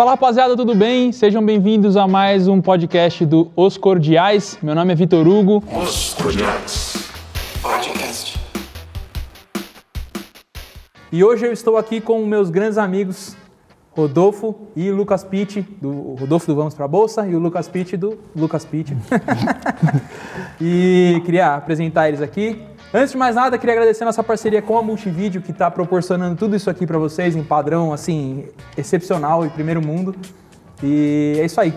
Fala rapaziada, tudo bem? Sejam bem-vindos a mais um podcast do Os Cordiais. Meu nome é Vitor Hugo. Os Cordiais Podcast. E hoje eu estou aqui com meus grandes amigos Rodolfo e Lucas Pitt, do Rodolfo do Vamos para a Bolsa e o Lucas Pitt do Lucas Pitt. e queria apresentar eles aqui. Antes de mais nada, queria agradecer a nossa parceria com a Multivídeo, que está proporcionando tudo isso aqui para vocês em padrão, assim, excepcional e primeiro mundo. E é isso aí.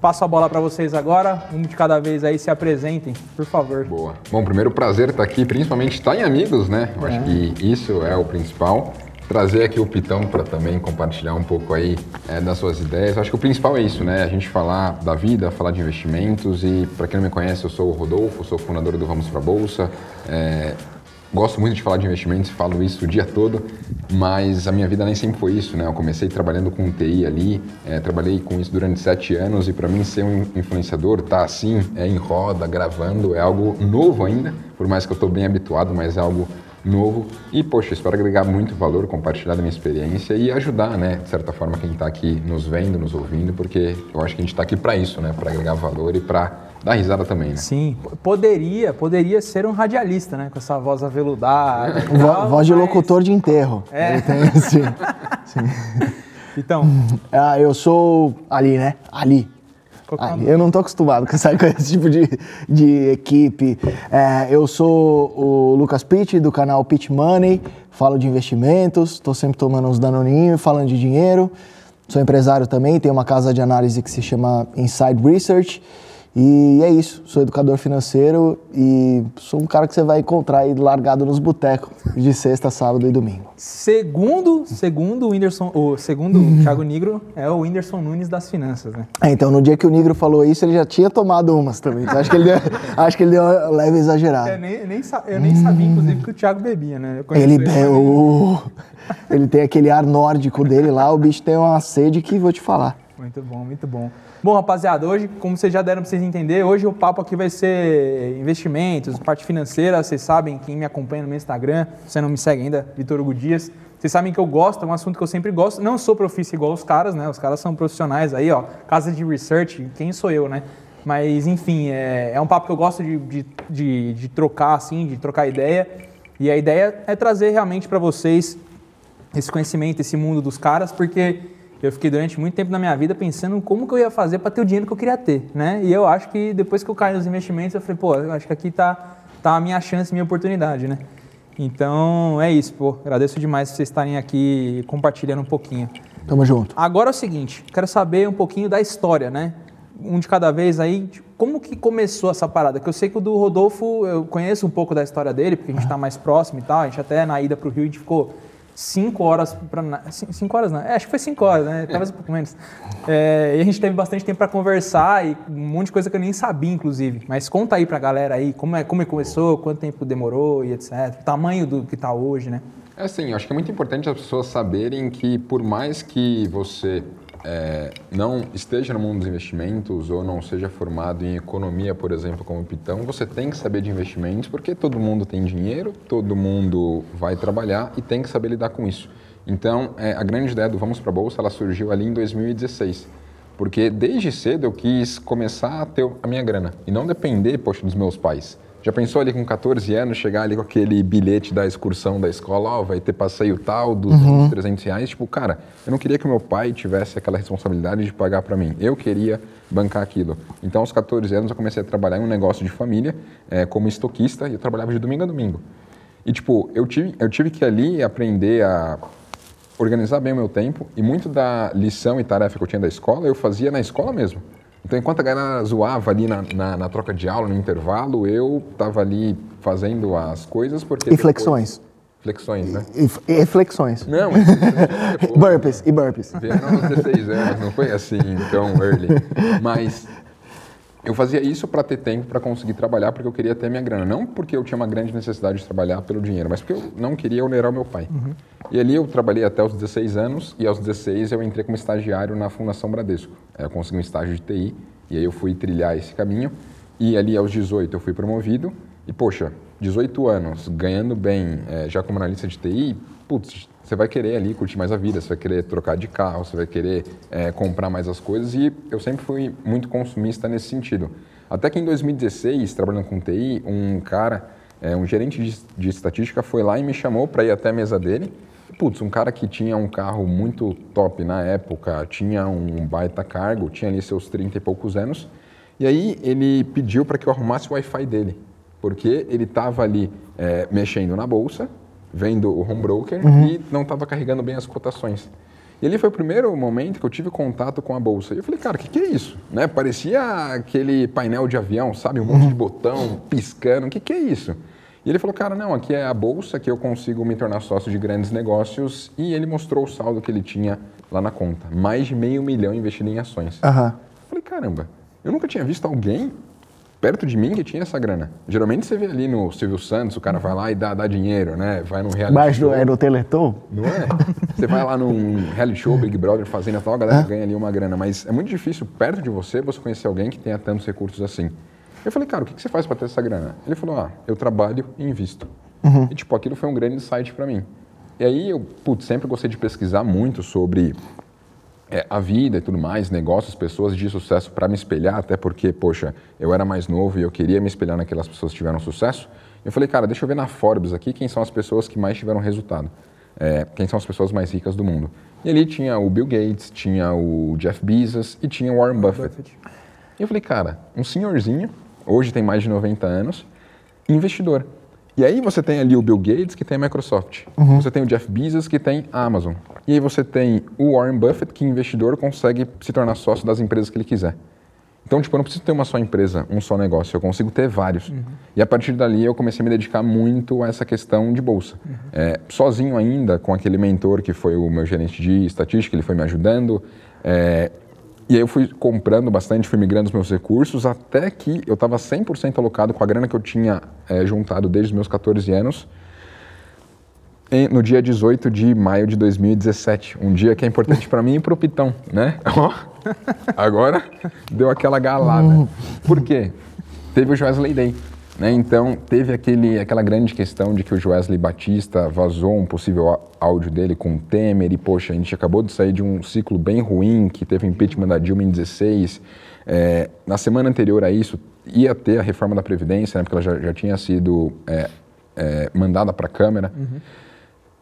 Passo a bola para vocês agora, um de cada vez aí se apresentem, por favor. Boa. Bom, primeiro prazer estar aqui, principalmente estar em amigos, né? Eu É. acho que isso é o principal. Trazer aqui o Pitão para também compartilhar um pouco aí é, das suas ideias. Eu acho que o principal é isso, né? A gente falar da vida, falar de investimentos e para quem não me conhece, eu sou o Rodolfo, sou fundador do Vamos para Bolsa. É, Gosto muito de falar de investimentos, falo isso o dia todo, mas a minha vida nem sempre foi isso, né? Eu comecei trabalhando com TI ali, eh, trabalhei com isso durante sete anos e para mim ser um influenciador, tá assim, é em roda, gravando, é algo novo ainda, por mais que eu estou bem habituado, mas é algo novo. E, poxa, espero agregar muito valor, compartilhar da minha experiência e ajudar, né, de certa forma, quem está aqui nos vendo, nos ouvindo, porque eu acho que a gente está aqui para isso, né? Para agregar valor e para dar risada também, né? Sim, poderia, poderia ser um radialista, né? Com essa voz aveludada. Vo- tal, voz de mas- locutor de enterro. É. Ele tem, sim. Então, Ah, eu sou ali, né? Ali. É? Eu não tô acostumado com, essa- com esse tipo de, de equipe. É, eu sou o Lucas Pitt, do canal Pitt Money. Falo de investimentos, estou sempre tomando uns danoninhos, falando de dinheiro. Sou empresário também, tenho uma casa de análise que se chama Inside Research. E é isso, sou educador financeiro e sou um cara que você vai encontrar aí largado nos botecos de sexta, sábado e domingo. segundo, segundo o Whindersson, o segundo o Thiago Negro é o Whindersson Nunes das finanças, né? É, então, no dia que o Negro falou isso, ele já tinha tomado umas também. Então, acho que ele deu, acho que ele deu uma leve Eu exagerada. nem, nem, eu nem sabia, inclusive, que o Thiago bebia, né? Eu Ele, ele, be- mas- o- ele tem aquele ar nórdico dele lá, o bicho tem uma sede que vou te falar. Muito bom, muito bom. Bom, rapaziada, hoje, como vocês já deram para vocês entenderem, hoje o papo aqui vai ser investimentos, parte financeira. Vocês sabem, quem me acompanha no meu Instagram, se você não me segue ainda, Vitor Hugo Dias. Vocês sabem que eu gosto, é um assunto que eu sempre gosto. Não sou profissa igual os caras, né? Os caras são profissionais aí, ó. Casa de research, quem sou eu, né? Mas, enfim, é, é um papo que eu gosto de, de, de, de trocar, assim, de trocar ideia. E a ideia é trazer realmente para vocês esse conhecimento, esse mundo dos caras, porque eu fiquei durante muito tempo na minha vida pensando como que eu ia fazer para ter o dinheiro que eu queria ter, né? E eu acho que depois que eu caí nos investimentos, eu falei, pô, eu acho que aqui tá, tá a minha chance, minha oportunidade, né? Então, é isso, pô. Agradeço demais vocês estarem aqui compartilhando um pouquinho. Tamo junto. Agora é o seguinte, quero saber um pouquinho da história, né? Um de cada vez aí, tipo, como que começou essa parada? Que eu sei que o do Rodolfo, eu conheço um pouco da história dele, porque a gente tá mais próximo e tal. A gente até na ida pro Rio, a gente ficou cinco horas para cinco horas não, é, acho que foi cinco horas, né? Talvez um pouco menos. É, e a gente teve bastante tempo para conversar e um monte de coisa que eu nem sabia, inclusive. Mas conta aí pra galera aí como é como é começou, quanto tempo demorou e etc. O tamanho do que tá hoje, né? É assim, eu acho que é muito importante as pessoas saberem que por mais que você é, não esteja no mundo dos investimentos ou não seja formado em economia, por exemplo, como Pitão, você tem que saber de investimentos porque todo mundo tem dinheiro, todo mundo vai trabalhar e tem que saber lidar com isso. Então, é, a grande ideia do Vamos para a Bolsa, ela surgiu ali em 2016. Porque desde cedo eu quis começar a ter a minha grana e não depender, poxa, dos meus pais. Já pensou ali com 14 anos, chegar ali com aquele bilhete da excursão da escola, ó, vai ter passeio tal, 200, 300 reais? Tipo, cara, eu não queria que meu pai tivesse aquela responsabilidade de pagar para mim. Eu queria bancar aquilo. Então, aos 14 anos, eu comecei a trabalhar em um negócio de família, eh, como estoquista, e eu trabalhava de domingo a domingo. E, tipo, eu tive, eu tive que ali aprender a organizar bem o meu tempo e muito da lição e tarefa que eu tinha da escola eu fazia na escola mesmo. Então, enquanto a galera zoava ali na, na, na troca de aula, no intervalo, eu estava ali fazendo as coisas porque... E depois- flexões. Flexões, né? E, e flexões. Não, mas burpees, e burpees. Vieram aos 16 anos, não foi assim tão early. Mas eu fazia isso para ter tempo para conseguir trabalhar, porque eu queria ter minha grana. Não porque eu tinha uma grande necessidade de trabalhar pelo dinheiro, mas porque eu não queria onerar o meu pai. E ali eu trabalhei até os 16 anos, e aos 16 eu entrei como estagiário na Fundação Bradesco. Eu consegui um estágio de TI, e aí eu fui trilhar esse caminho. E ali aos 18 eu fui promovido, e poxa, 18 anos, ganhando bem, é, já como analista de TI, putz, você vai querer ali curtir mais a vida, você vai querer trocar de carro, você vai querer é, comprar mais as coisas e eu sempre fui muito consumista nesse sentido. Até que em 2016, trabalhando com TI, um cara, é, um gerente de, de estatística foi lá e me chamou para ir até a mesa dele. Putz, um cara que tinha um carro muito top na época, tinha um baita cargo, tinha ali seus 30 e poucos anos. E aí ele pediu para que eu arrumasse o Wi-Fi dele, porque ele estava ali é, mexendo na bolsa, vendo o home broker e não estava carregando bem as cotações. E ali foi o primeiro momento que eu tive contato com a bolsa. E eu falei, cara, o que, que é isso? Né? Parecia aquele painel de avião, sabe? Um monte de botão piscando. O que, que é isso? E ele falou, cara, não, aqui é a bolsa que eu consigo me tornar sócio de grandes negócios. E ele mostrou o saldo que ele tinha lá na conta. Mais de meio milhão investido em ações. Aham. Eu falei, caramba, eu nunca tinha visto alguém perto de mim que tinha essa grana. Geralmente você vê ali no Silvio Santos, o cara vai lá e dá, dá dinheiro, né? Vai no reality Mas show. do, é do Teleton? Não é? Você vai lá num reality show, Big Brother, fazendo tal, a galera ganha ali uma grana. Mas é muito difícil, perto de você, você conhecer alguém que tenha tantos recursos assim. Eu falei, cara, o que que você faz para ter essa grana? Ele falou, ah, eu trabalho e invisto. E, tipo, aquilo foi um grande insight para mim. E aí eu, putz, sempre gostei de pesquisar muito sobre é, a vida e tudo mais, negócios, pessoas de sucesso para me espelhar, até porque, poxa, eu era mais novo e eu queria me espelhar naquelas pessoas que tiveram sucesso. Eu falei, cara, deixa eu ver na Forbes aqui quem são as pessoas que mais tiveram resultado. É, quem são as pessoas mais ricas do mundo. E ali tinha o Bill Gates, tinha o Jeff Bezos e tinha o Warren Buffett. E eu falei, cara, um senhorzinho, hoje tem mais de 90 anos, investidor. E aí você tem ali o Bill Gates, que tem a Microsoft. Você tem o Jeff Bezos, que tem a Amazon. E aí você tem o Warren Buffett, que investidor consegue se tornar sócio das empresas que ele quiser. Então, tipo, eu não preciso ter uma só empresa, um só negócio, eu consigo ter vários. E a partir dali eu comecei a me dedicar muito a essa questão de bolsa. É, sozinho ainda, com aquele mentor que foi o meu gerente de estatística, ele foi me ajudando. É, e aí eu fui comprando bastante, fui migrando os meus recursos, até que eu estava 100% alocado com a grana que eu tinha é, juntado desde os meus 14 anos, em- no dia 18 de maio de 2017. Um dia que é importante para mim e para o Pitão, né? Ó, Agora deu aquela galada. Por quê? Teve o Wesley Day. Né? Então, teve aquele, aquela grande questão de que o Wesley Batista vazou um possível áudio dele com o Temer e, poxa, a gente acabou de sair de um ciclo bem ruim, que teve impeachment da Dilma em 16. É, na semana anterior a isso, ia ter a reforma da Previdência, né? porque ela já, já tinha sido é, é, mandada para a Câmara.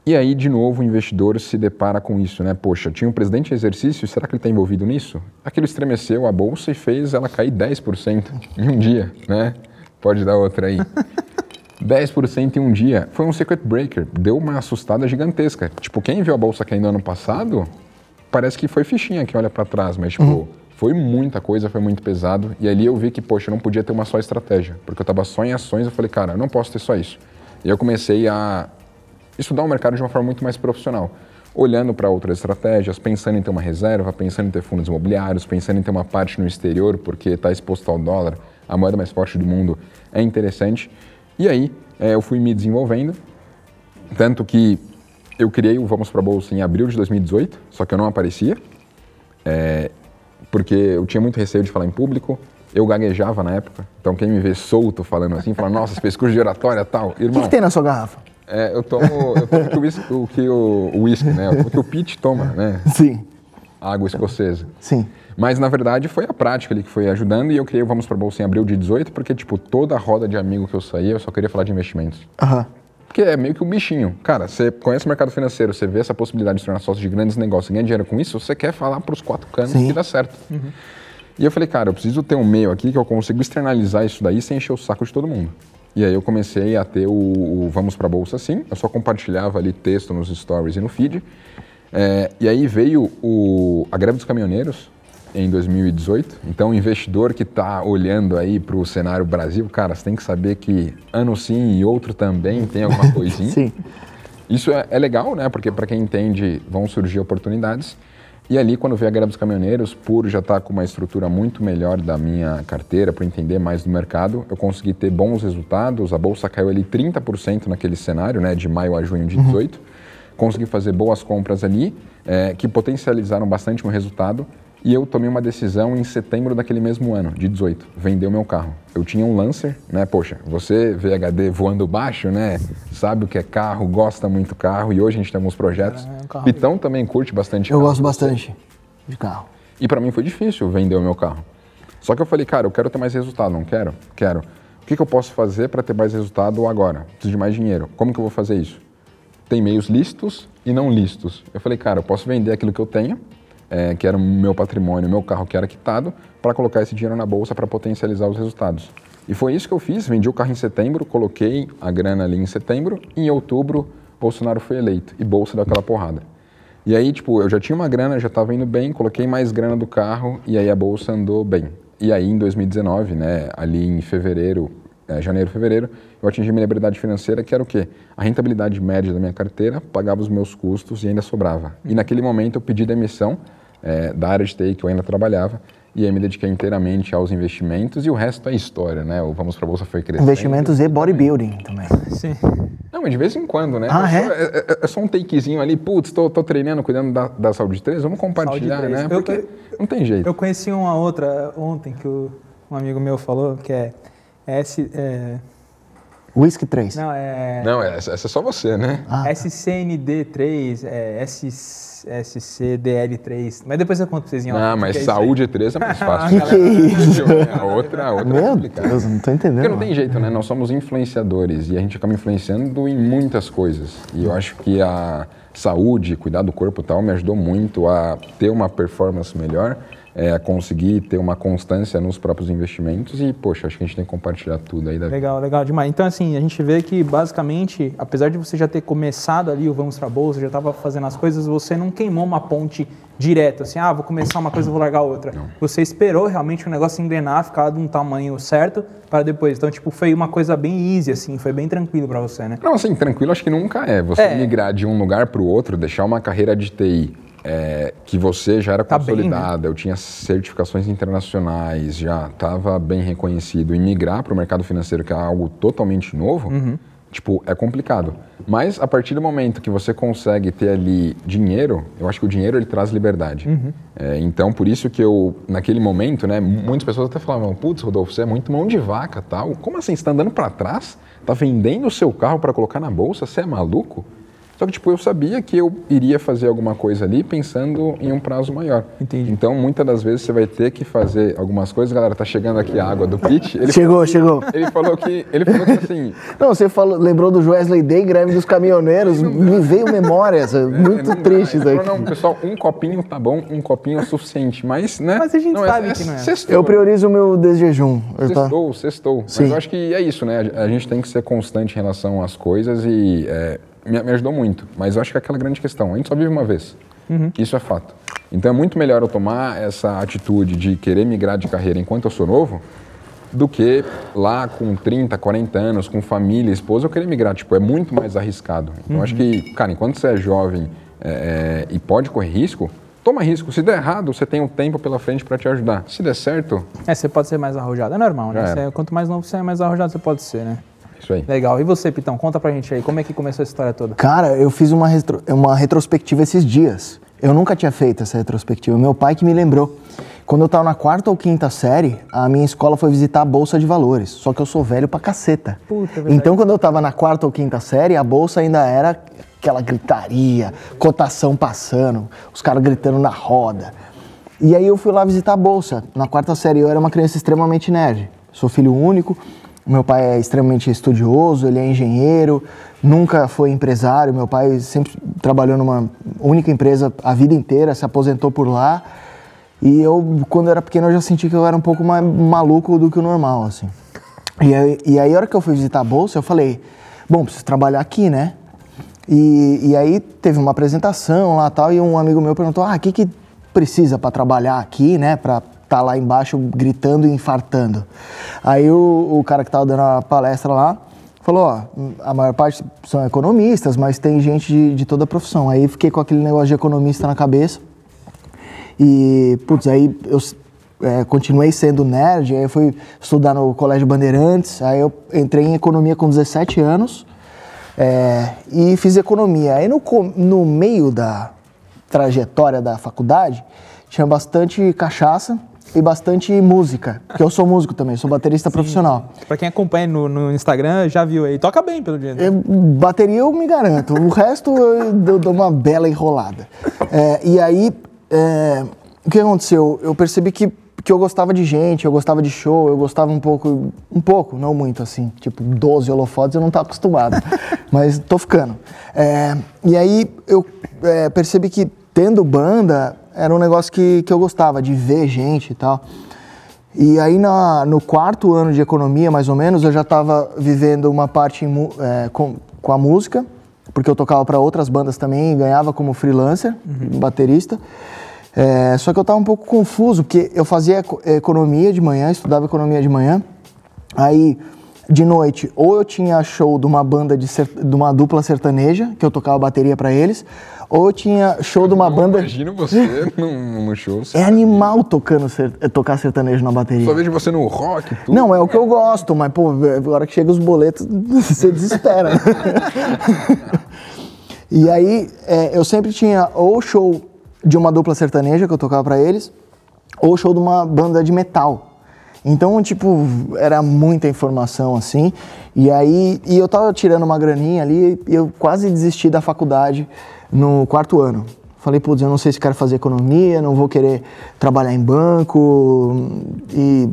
E aí, de novo, o investidor se depara com isso, né? Poxa, tinha um presidente em exercício, será que ele está envolvido nisso? Aquilo estremeceu a bolsa e fez ela cair 10% em um dia, né? Pode dar outra aí. 10% em um dia. Foi um circuit breaker, deu uma assustada gigantesca. Tipo, quem viu a bolsa caindo ano passado, parece que foi fichinha que olha para trás, mas tipo, foi muita coisa, foi muito pesado. E ali eu vi que, poxa, eu não podia ter uma só estratégia, porque eu estava só em ações, eu falei, cara, eu não posso ter só isso. E eu comecei a estudar o mercado de uma forma muito mais profissional, olhando para outras estratégias, pensando em ter uma reserva, pensando em ter fundos imobiliários, pensando em ter uma parte no exterior, porque está exposto ao dólar, a moeda mais forte do mundo é interessante. E aí eh, eu fui me desenvolvendo, tanto que eu criei o Vamos para a Bolsa em abril de 2018, só que eu não aparecia, é, porque eu tinha muito receio de falar em público, eu gaguejava na época, então quem me vê solto falando assim, fala, nossa, você fez curso de oratória e tal. O que, Irmão, tem na sua garrafa? é, eu tomo, eu tomo o que o whisky- o que o o whisky, né? O que o Pete toma, né? Sim, Água escocesa. sim. Mas na verdade foi a prática ali que foi ajudando e eu criei o Vamos para a Bolsa em abril de 18, porque tipo, toda a roda de amigo que eu saía, eu só queria falar de investimentos. Aham. Porque é meio que um bichinho. Cara, você conhece o mercado financeiro, você vê essa possibilidade de se tornar sócio de grandes negócios, ganhar dinheiro com isso, você quer falar para os quatro cantos Sim. que dá certo. E eu falei, cara, eu preciso ter um meio aqui que eu consigo externalizar isso daí sem encher o saco de todo mundo. E aí eu comecei a ter o, o Vamos para a Bolsa assim, eu só compartilhava ali texto nos stories e no feed. É, e aí veio o, a greve dos caminhoneiros em 2018. Então, o investidor que está olhando aí para o cenário Brasil, cara, você tem que saber que ano sim e outro também tem alguma coisinha. Sim. Isso é, é legal, né? Porque para quem entende, vão surgir oportunidades. E ali, quando veio a greve dos caminhoneiros, por já estar com uma estrutura muito melhor da minha carteira, por entender mais do mercado, eu consegui ter bons resultados. A bolsa caiu ali 30% naquele cenário, né? De maio a junho de 18. Consegui fazer boas compras ali, eh, que potencializaram bastante meu resultado. E eu tomei uma decisão em setembro daquele mesmo ano, de 18, vender o meu carro. Eu tinha um Lancer, né? Poxa, você VHD voando baixo, né? Sabe o que é carro, gosta muito carro e hoje a gente tem alguns projetos. É, é um carro Pitão também curte bastante Eu carro. gosto bastante de carro. E para mim foi difícil vender o meu carro. Só que eu falei, cara, eu quero ter mais resultado, não quero? Quero. O que, que eu posso fazer para ter mais resultado agora? Preciso de mais dinheiro. Como que eu vou fazer isso? Tem meios listos e não listos. Eu falei, cara, eu posso vender aquilo que eu tenho, é, que era o meu patrimônio, meu carro que era quitado, para colocar esse dinheiro na bolsa para potencializar os resultados. E foi isso que eu fiz. Vendi o carro em setembro, coloquei a grana ali em setembro, e em outubro, Bolsonaro foi eleito e bolsa deu aquela porrada. E aí, tipo, eu já tinha uma grana, já estava indo bem, coloquei mais grana do carro e aí a bolsa andou bem. E aí, em 2019, né, ali em fevereiro, é, janeiro, fevereiro, eu atingi minha liberdade financeira, que era o quê? A rentabilidade média da minha carteira pagava os meus custos e ainda sobrava. E naquele momento eu pedi demissão é, da área de TI que eu ainda trabalhava e aí me dediquei inteiramente aos investimentos e o resto é história, né? O Vamos para a Bolsa foi crescendo. Investimentos e bodybuilding também. Sim. Não, mas de vez em quando, né? Ah, é? é? Só, é, é- é só um takezinho ali, putz, tô, tô treinando, cuidando da, da saúde 3, vamos compartilhar, Saúde né? 3. Eu- Porque não tem jeito. Eu conheci uma outra ontem que o- um amigo meu falou, que é S. É, Whisky 3. não, é. Não, essa, essa é só você, né? Ah, SCND3, é, S, SCDL3. Mas depois eu conto pra vocês em Ah, mas é saúde 3 é mais fácil. Que que é isso? A outra, a outra é Meu complicada. Deus, não tô entendendo. Porque não tem jeito, né? Nós somos influenciadores e a gente acaba influenciando em muitas coisas. E eu acho que a saúde, cuidar do corpo e tal, me ajudou muito a ter uma performance melhor, é, a conseguir ter uma constância nos próprios investimentos e, poxa, acho que a gente tem que compartilhar tudo aí da Legal, legal demais. Então, assim, a gente vê que, basicamente, apesar de você já ter começado ali o Vamos Pra Bolsa, já estava fazendo as coisas, você não queimou uma ponte direto, assim, ah, vou começar uma coisa, vou largar outra. Você esperou realmente o negócio engrenar, ficar de um tamanho certo para depois. Então, tipo, foi uma coisa bem easy, assim, foi bem tranquilo para você, né? Não, assim, tranquilo acho que nunca é. Você É. migrar de um lugar para o outro, deixar uma carreira de TI é, que você já era Tá bem, né? consolidada, eu tinha certificações internacionais, já estava bem reconhecido, e migrar para o mercado financeiro, que é algo totalmente novo, Uhum. tipo, é complicado. Mas a partir do momento que você consegue ter ali dinheiro, eu acho que o dinheiro ele traz liberdade. Uhum. É, então, por isso que eu, naquele momento, né, muitas pessoas até falavam, putz, Rodolfo, você é muito mão de vaca, tal. Como assim? Você está andando para trás? Tá vendendo o seu carro para colocar na bolsa? Você é maluco? Só que, tipo, eu sabia que eu iria fazer alguma coisa ali pensando em um prazo maior. Entendi. Então, muitas das vezes você vai ter que fazer algumas coisas. Galera, tá chegando aqui a água do pit. Ele Chegou, chegou. Ele falou que, ele falou que assim, Não, você falou, lembrou do Wesley Day, greve dos caminhoneiros. Me veio memórias. é Muito Não dá. triste Ele isso falou, aqui. Não, pessoal, um copinho tá bom, um copinho é suficiente, mas, né? Mas a gente sabe que não é. Sextou, Eu priorizo o meu desjejum. Tá- Sextou, sextou. Sim. Mas eu acho que é isso, né? A a gente tem que ser constante em relação às coisas e é, me, me ajudou muito. Mas eu acho que é aquela grande questão. A gente só vive uma vez. Isso é fato. Então é muito melhor eu tomar essa atitude de querer migrar de carreira enquanto eu sou novo do que lá com 30, 40 anos, com família, esposa, eu querer migrar. Tipo, é muito mais arriscado. Então eu acho que, cara, enquanto você é jovem é, é, e pode correr risco, toma risco. Se der errado, você tem um tempo pela frente para te ajudar. Se der certo, É, você pode ser mais arrojado, é normal, né? Você- quanto mais novo você é, mais arrojado você pode ser, né? Isso aí. Legal. E você, Pitão, conta pra gente aí, como é que começou essa história toda? Cara, eu fiz uma, retro- uma retrospectiva esses dias. Eu nunca tinha feito essa retrospectiva. Meu pai que me lembrou. Quando eu estava na quarta ou quinta série, a minha escola foi visitar a Bolsa de Valores. Só que eu sou velho pra caceta. Puta, é então, quando eu estava na quarta ou quinta série, a Bolsa ainda era aquela gritaria, cotação passando, os caras gritando na roda. E aí eu fui lá visitar a Bolsa. Na quarta série, eu era uma criança extremamente nerd. Sou filho único. Meu pai é extremamente estudioso, ele é engenheiro, nunca foi empresário. Meu pai sempre trabalhou numa única empresa a vida inteira, se aposentou por lá. E eu, quando era pequeno, eu já senti que eu era um pouco mais maluco do que o normal, assim. E aí, e aí, a hora que eu fui visitar a Bolsa, eu falei, bom, preciso trabalhar aqui, né? E, e aí teve uma apresentação lá tal, e um amigo meu perguntou, ah, o que que precisa para trabalhar aqui, né? Para estar lá embaixo gritando e infartando. Aí o, o cara que tava dando a palestra lá falou, ó, a maior parte são economistas, mas tem gente de, de toda a profissão. Aí fiquei com aquele negócio de economista na cabeça. E, putz, aí eu é, continuei sendo nerd, aí eu fui estudar no Colégio Bandeirantes, aí eu entrei em economia com 17 anos é, e fiz economia. Aí no, no meio da trajetória da faculdade, tinha bastante cachaça e bastante música, porque eu sou músico também, sou baterista profissional. Pra quem acompanha no, no Instagram, já viu aí. Toca bem, pelo jeito. Eu- bateria eu me garanto, o resto eu dou- dou uma bela enrolada. É, e aí, é, o que aconteceu? Eu percebi que, que eu gostava de gente, eu gostava de show, eu gostava um pouco, um pouco, não muito assim, tipo 12 holofotes eu não estava acostumado, mas tô ficando. É, e aí eu é, percebi que tendo banda era um negócio que, que eu gostava, de ver gente e tal. E aí na- no quarto ano de economia, mais ou menos, eu já estava vivendo uma parte em é, com, com a música, porque eu tocava para outras bandas também e ganhava como freelancer, baterista. É, só que eu estava um pouco confuso, porque eu fazia eco- economia de manhã, estudava economia de manhã. Aí, de noite, ou eu tinha show de uma banda de, de uma dupla sertaneja, que eu tocava bateria para eles, ou tinha show de uma banda. Imagino você num, num show. É animal tocando ser- tocar sertanejo na bateria. Só vejo você no rock, tudo. Não, é o que eu gosto, mas, pô, agora que chega os boletos, você desespera. e aí, é, eu sempre tinha ou show de uma dupla sertaneja que eu tocava pra eles, ou show de uma banda de metal. Então, tipo, era muita informação assim. E aí, e eu tava tirando uma graninha ali e eu quase desisti da faculdade no quarto ano. Falei, putz, eu não sei se quero fazer economia, não vou querer trabalhar em banco. E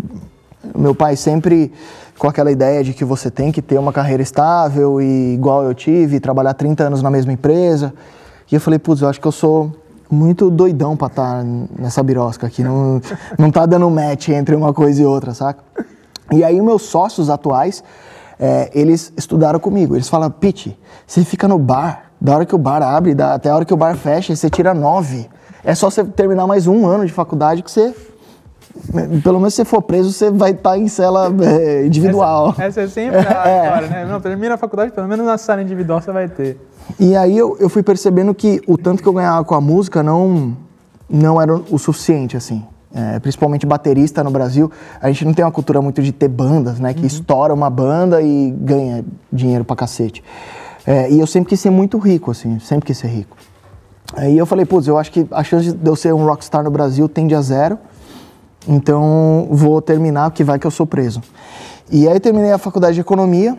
meu pai sempre com aquela ideia de que você tem que ter uma carreira estável e igual eu tive, trabalhar 30 anos na mesma empresa. E eu falei, putz, eu acho que eu sou muito doidão pra estar nessa birosca aqui. Não, não tá dando match entre uma coisa e outra, saca? E aí meus sócios atuais, é, eles estudaram comigo. Eles falam, Pete, você fica no bar, da hora que o bar abre, da- até a hora que o bar fecha, você tira nove. É só você terminar mais um ano de faculdade que você pelo menos se você for preso, você vai estar em cela é, individual. Essa é sempre a história, né? Não, termina a faculdade, pelo menos na sala individual você vai ter. E aí eu, eu fui percebendo que o tanto que eu ganhava com a música não, não era o suficiente, assim. É, principalmente baterista no Brasil, a gente não tem uma cultura muito de ter bandas, né? Que estoura uma banda e ganha dinheiro pra cacete. É, e eu sempre quis ser muito rico, assim, sempre quis ser rico. Aí eu falei, putz, eu acho que a chance de eu ser um rockstar no Brasil tende a zero. Então vou terminar, porque vai que eu sou preso. E aí terminei a faculdade de economia.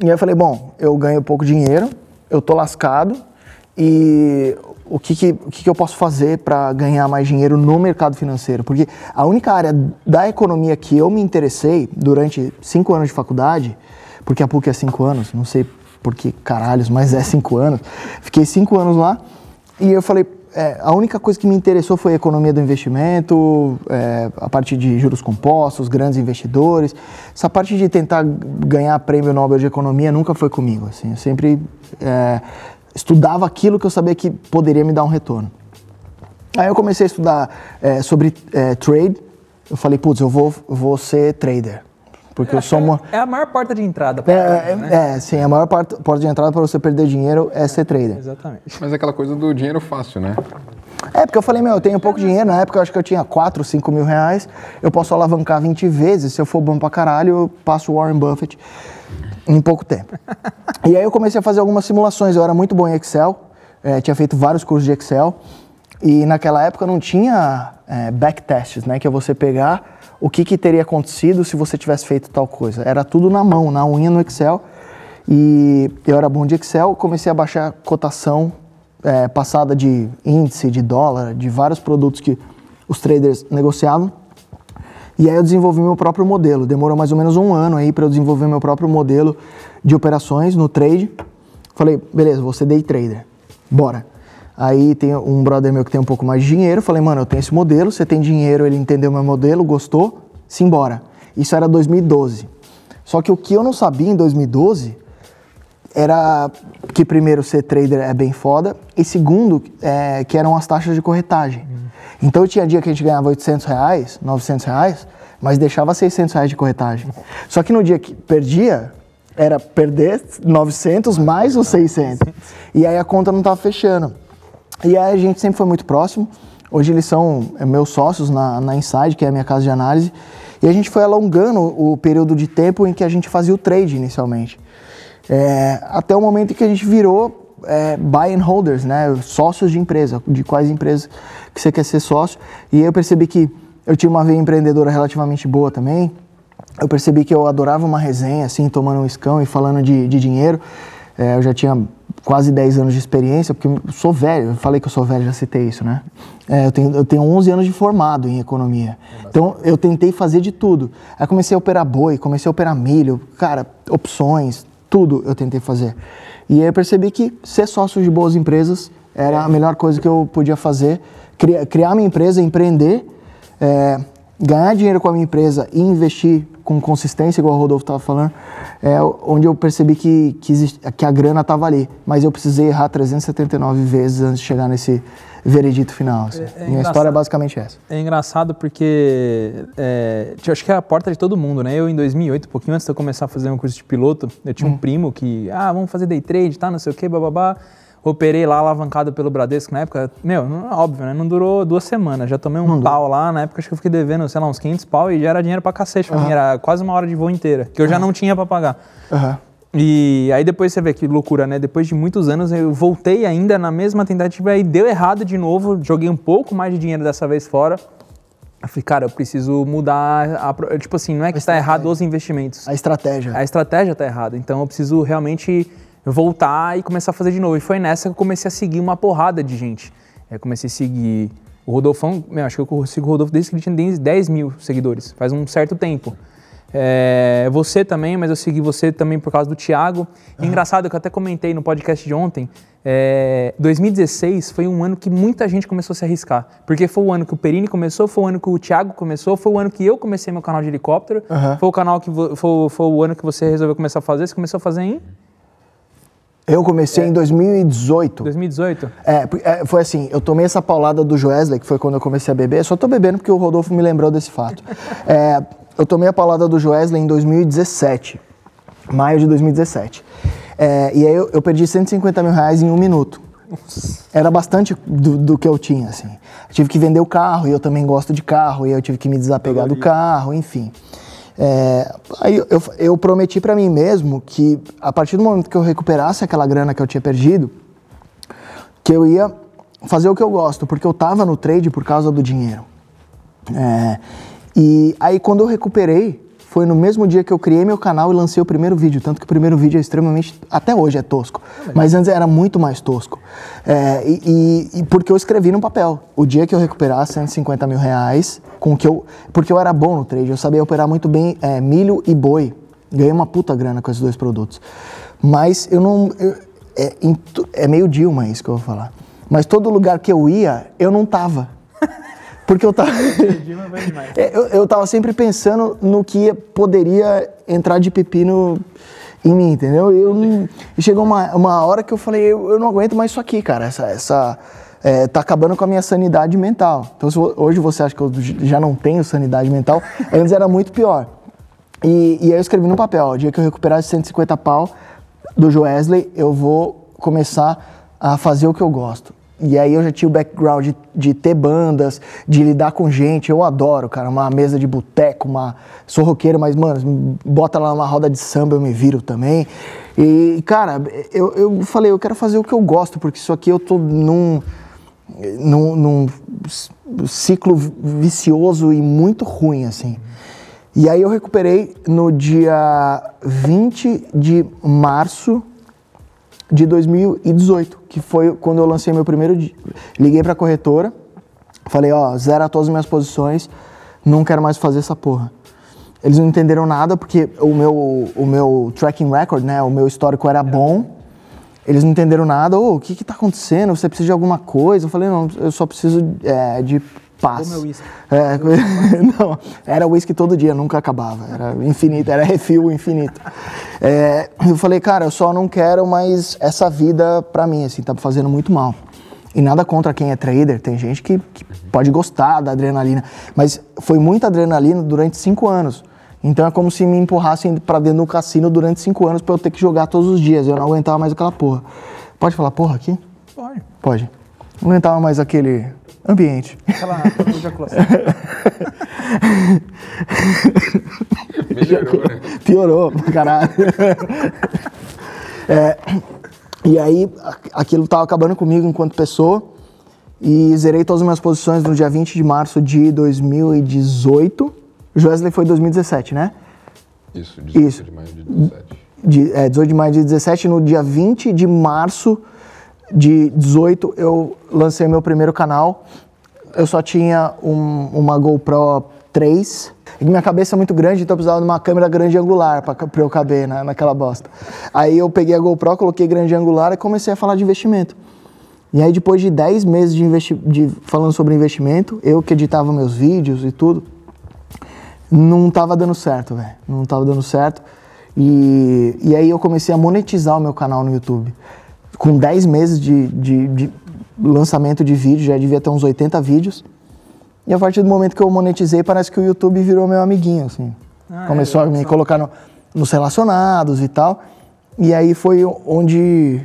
E aí eu falei, bom, eu ganho pouco dinheiro, eu tô lascado. E o que, que, o que, que eu posso fazer para ganhar mais dinheiro no mercado financeiro? Porque a única área da economia que eu me interessei durante cinco anos de faculdade, porque a PUC é cinco anos, não sei por que caralhos, mas é cinco anos. Fiquei cinco anos lá e eu falei, é, a única coisa que me interessou foi a economia do investimento, é, a parte de juros compostos, grandes investidores. Essa parte de tentar ganhar prêmio Nobel de Economia nunca foi comigo. Assim, eu sempre é, estudava aquilo que eu sabia que poderia me dar um retorno. Aí eu comecei a estudar é, sobre é, trade. Eu falei, putz, eu vou, vou ser trader. Porque eu sou uma. É a maior porta de entrada. pra É, caramba, né? é, sim, a maior parte- porta de entrada para você perder dinheiro é ser trader. Exatamente. Mas é aquela coisa do dinheiro fácil, né? É, porque eu falei, meu, eu tenho pouco dinheiro. Na época eu acho que eu tinha 4, 5 mil reais. Eu posso alavancar 20 vezes. Se eu for bom pra caralho, eu passo o Warren Buffett em pouco tempo. e aí eu comecei a fazer algumas simulações. Eu era muito bom em Excel. eh, tinha feito vários cursos de Excel. E naquela época não tinha eh, backtests, né? Que é você pegar o que, que teria acontecido se você tivesse feito tal coisa. Era tudo na mão, na unha no Excel. E eu era bom de Excel, comecei a baixar cotação é, passada de índice, de dólar, de vários produtos que os traders negociavam. E aí eu desenvolvi meu próprio modelo. Demorou mais ou menos um ano aí para eu desenvolver meu próprio modelo de operações no trade. Falei, beleza, vou ser day trader. Bora. Aí tem um brother meu que tem um pouco mais de dinheiro. Falei, mano, eu tenho esse modelo, você tem dinheiro, ele entendeu meu modelo, gostou, simbora. Isso era 2012. Só que o que eu não sabia em 2012 era que primeiro ser trader é bem foda e segundo é, que eram as taxas de corretagem. Então tinha dia que a gente ganhava 800 reais, 900 reais, mas deixava 600 reais de corretagem. Só que no dia que perdia, era perder 900 mais os 600. E aí a conta não estava fechando. E a gente sempre foi muito próximo. Hoje eles são é, meus sócios na, na Inside, que é a minha casa de análise. E a gente foi alongando o período de tempo em que a gente fazia o trade inicialmente. É, até o momento em que a gente virou é, buy and holders, né? Sócios de empresa, de quais empresas que você quer ser sócio. E eu percebi que eu tinha uma veia empreendedora relativamente boa também. Eu percebi que eu adorava uma resenha, assim, tomando um escão e falando de, de dinheiro. É, eu já tinha quase 10 anos de experiência, porque eu sou velho, eu falei que eu sou velho, já citei isso, né? É, eu, tenho, eu tenho 11 anos de formado em economia. Então, eu tentei fazer de tudo. Aí comecei a operar boi, comecei a operar milho, cara, opções, tudo eu tentei fazer. E aí eu percebi que ser sócio de boas empresas era a melhor coisa que eu podia fazer. Criar, criar minha empresa, empreender, é, ganhar dinheiro com a minha empresa e investir com consistência, igual o Rodolfo estava falando, é onde eu percebi que, que, existe, que a grana estava ali. Mas eu precisei errar 379 vezes antes de chegar nesse veredito final. assim. É- é minha história é basicamente essa. É engraçado porque é, eu acho que é a porta de todo mundo, né? Eu em 2008, um pouquinho antes de eu começar a fazer um curso de piloto, eu tinha um primo que, ah, vamos fazer day trade, tá, não sei o que, bababá. Operei lá alavancado pelo Bradesco na época. Meu, não, óbvio, né? Não durou duas semanas. Já tomei um pau lá. Na época acho que eu fiquei devendo, sei lá, uns 500 pau e já era dinheiro pra cacete pra mim. Era quase uma hora de voo inteira, que eu já não tinha pra pagar. Aham. E aí depois você vê que loucura, né? Depois de muitos anos eu voltei ainda na mesma tentativa aí deu errado de novo, joguei um pouco mais de dinheiro dessa vez fora. Eu falei, cara, eu preciso mudar a, tipo assim, não é que está errado os investimentos. A estratégia. A estratégia tá errada, então eu preciso realmente voltar e começar a fazer de novo. E foi nessa que eu comecei a seguir uma porrada de gente. Eu comecei a seguir o Rodolfão, meu, acho que eu sigo o Rodolfo desde que ele tinha 10 10 mil seguidores, faz um certo tempo. É, você também, mas eu segui você também por causa do Thiago. E Engraçado que eu até comentei no podcast de ontem. é, 2016 foi um ano que muita gente começou a se arriscar. Porque foi o ano que o Perini começou, foi o ano que o Thiago começou, foi o ano que eu comecei meu canal de helicóptero, Aham. foi o canal que foi, foi o ano que você resolveu começar a fazer. Você começou a fazer em Eu comecei em 2018. 2018? É, é, foi assim, eu tomei essa paulada do Joesley, que foi quando eu comecei a beber. Só tô bebendo porque o Rodolfo me lembrou desse fato. É, eu tomei a paulada do Joesley em 2017, maio de 2017. É, e aí eu, eu perdi 150 mil reais em um minuto. Era bastante do, do que eu tinha, assim. Eu tive que vender o carro, e eu também gosto de carro, e eu tive que me desapegar do carro, enfim. É, aí eu, eu prometi pra mim mesmo que a partir do momento que eu recuperasse aquela grana que eu tinha perdido, que eu ia fazer o que eu gosto, porque eu tava no trade por causa do dinheiro. É, e aí quando eu recuperei, foi no mesmo dia que eu criei meu canal e lancei o primeiro vídeo, tanto que o primeiro vídeo é extremamente, até hoje é tosco, mas antes era muito mais tosco. É, e, e- porque eu escrevi no papel, o dia que eu recuperar 150 mil reais, com que eu, porque eu era bom no trade, eu sabia operar muito bem é, milho e boi, ganhei uma puta grana com esses dois produtos. Mas eu não, eu- é, é meio Dilma isso que eu vou falar. Mas todo lugar que eu ia, eu não tava. Porque eu tava. É, eu, eu tava sempre pensando no que ia- poderia entrar de pepino em mim, entendeu? Eu não- chegou uma, uma hora que eu falei, eu, eu não aguento mais isso aqui, cara. Essa. essa é, tá acabando com a minha sanidade mental. Então, se hoje você acha que eu já não tenho sanidade mental, antes era muito pior. E, e aí eu escrevi no papel, o dia que eu recuperar esses 150 pau do Joesley, eu vou começar a fazer o que eu gosto. E aí eu já tinha o background de, de ter bandas, de lidar com gente, eu adoro, cara, uma mesa de boteco, uma... Sou roqueiro, mas, mano, bota lá uma roda de samba, eu me viro também. E, cara, eu, eu falei, eu quero fazer o que eu gosto, porque isso aqui eu tô num num, num ciclo vicioso e muito ruim, assim. E aí eu recuperei no dia 20 de março de 2018, que foi quando eu lancei meu primeiro dia. Liguei pra corretora, falei, ó, zera todas as minhas posições, não quero mais fazer essa porra. Eles não entenderam nada porque o meu, o meu tracking record, né, o meu histórico era bom. Eles não entenderam nada. Ô, o que que tá acontecendo? Você precisa de alguma coisa? Eu falei, não, eu só preciso é, de paz. Como é whisky. É, não, era whisky todo dia, nunca acabava. Era infinito, era refil infinito. É, eu falei, cara, eu só não quero mais essa vida pra mim, assim, tá fazendo muito mal. E nada contra quem é trader, tem gente que, que pode gostar da adrenalina, mas foi muita adrenalina durante cinco anos. Então é como se me empurrassem pra dentro do cassino durante cinco anos pra eu ter que jogar todos os dias. Eu não aguentava mais aquela porra. Pode falar porra aqui? Pode. Pode. Não aguentava mais aquele ambiente. Aquela ejaculação. Melhorou, né? Piorou, caralho. É, E aí aquilo tava acabando comigo enquanto pessoa. E zerei todas as minhas posições no dia 20 de março de 2018. Joesley foi 2017, né? Isso, 18 Isso. de maio de 17. De, é, 18 de maio de 17. No dia 20 de março de 18, eu lancei meu primeiro canal. Eu só tinha um- uma GoPro 3. E minha cabeça é muito grande, então eu precisava de uma câmera grande angular pra eu caber na, naquela bosta. Aí eu peguei a GoPro, coloquei grande angular e comecei a falar de investimento. E aí depois de 10 meses de, de falando sobre investimento, eu que editava meus vídeos e tudo, não tava dando certo, velho. Não tava dando certo. E, e aí eu comecei a monetizar o meu canal no YouTube. Com 10 meses de, de, de lançamento de vídeo, já devia ter uns 80 vídeos. E a partir do momento que eu monetizei, parece que o YouTube virou meu amiguinho, assim. Ah, Começou é, a me só- colocar no- nos relacionados e tal. E aí foi onde,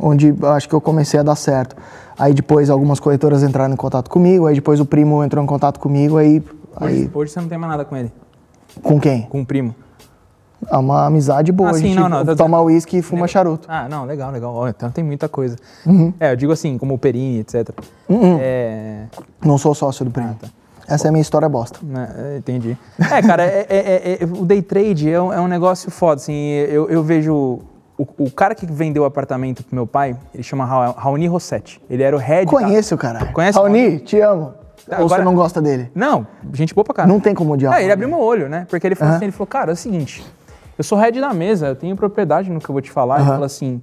onde acho que eu comecei a dar certo. Aí depois algumas corretoras entraram em contato comigo, aí depois o primo entrou em contato comigo, aí... aí Hoje, hoje você não tem mais nada com ele, com quem? com o primo. É uma amizade boa. Ah, a gente não, não, tá- toma uísque e fuma charuto. Ah, não, legal, legal. Então tem muita coisa. Uhum. É, eu digo assim, como o Perini, etc. É, Não sou sócio do primo. tá. Essa é a minha história bosta. né, é, entendi. É, cara, é- é- é- é- o day trade é um, um negócio foda, assim, eu, eu vejo... O, o cara que vendeu o apartamento pro meu pai, ele chama Ra- Raoni Rossetti. Ele era o head... Conheço, cara. Conhece o Raoni, te amo. Ou Agora- você não gosta dele? Não, gente boa pra caralho. Não tem como odiar. É, ele abriu meu olho, né? Porque ele falou Aham. assim, ele falou, cara, é o seguinte, eu sou head da mesa, eu tenho propriedade no que eu vou te falar. Ele Aham. falou assim,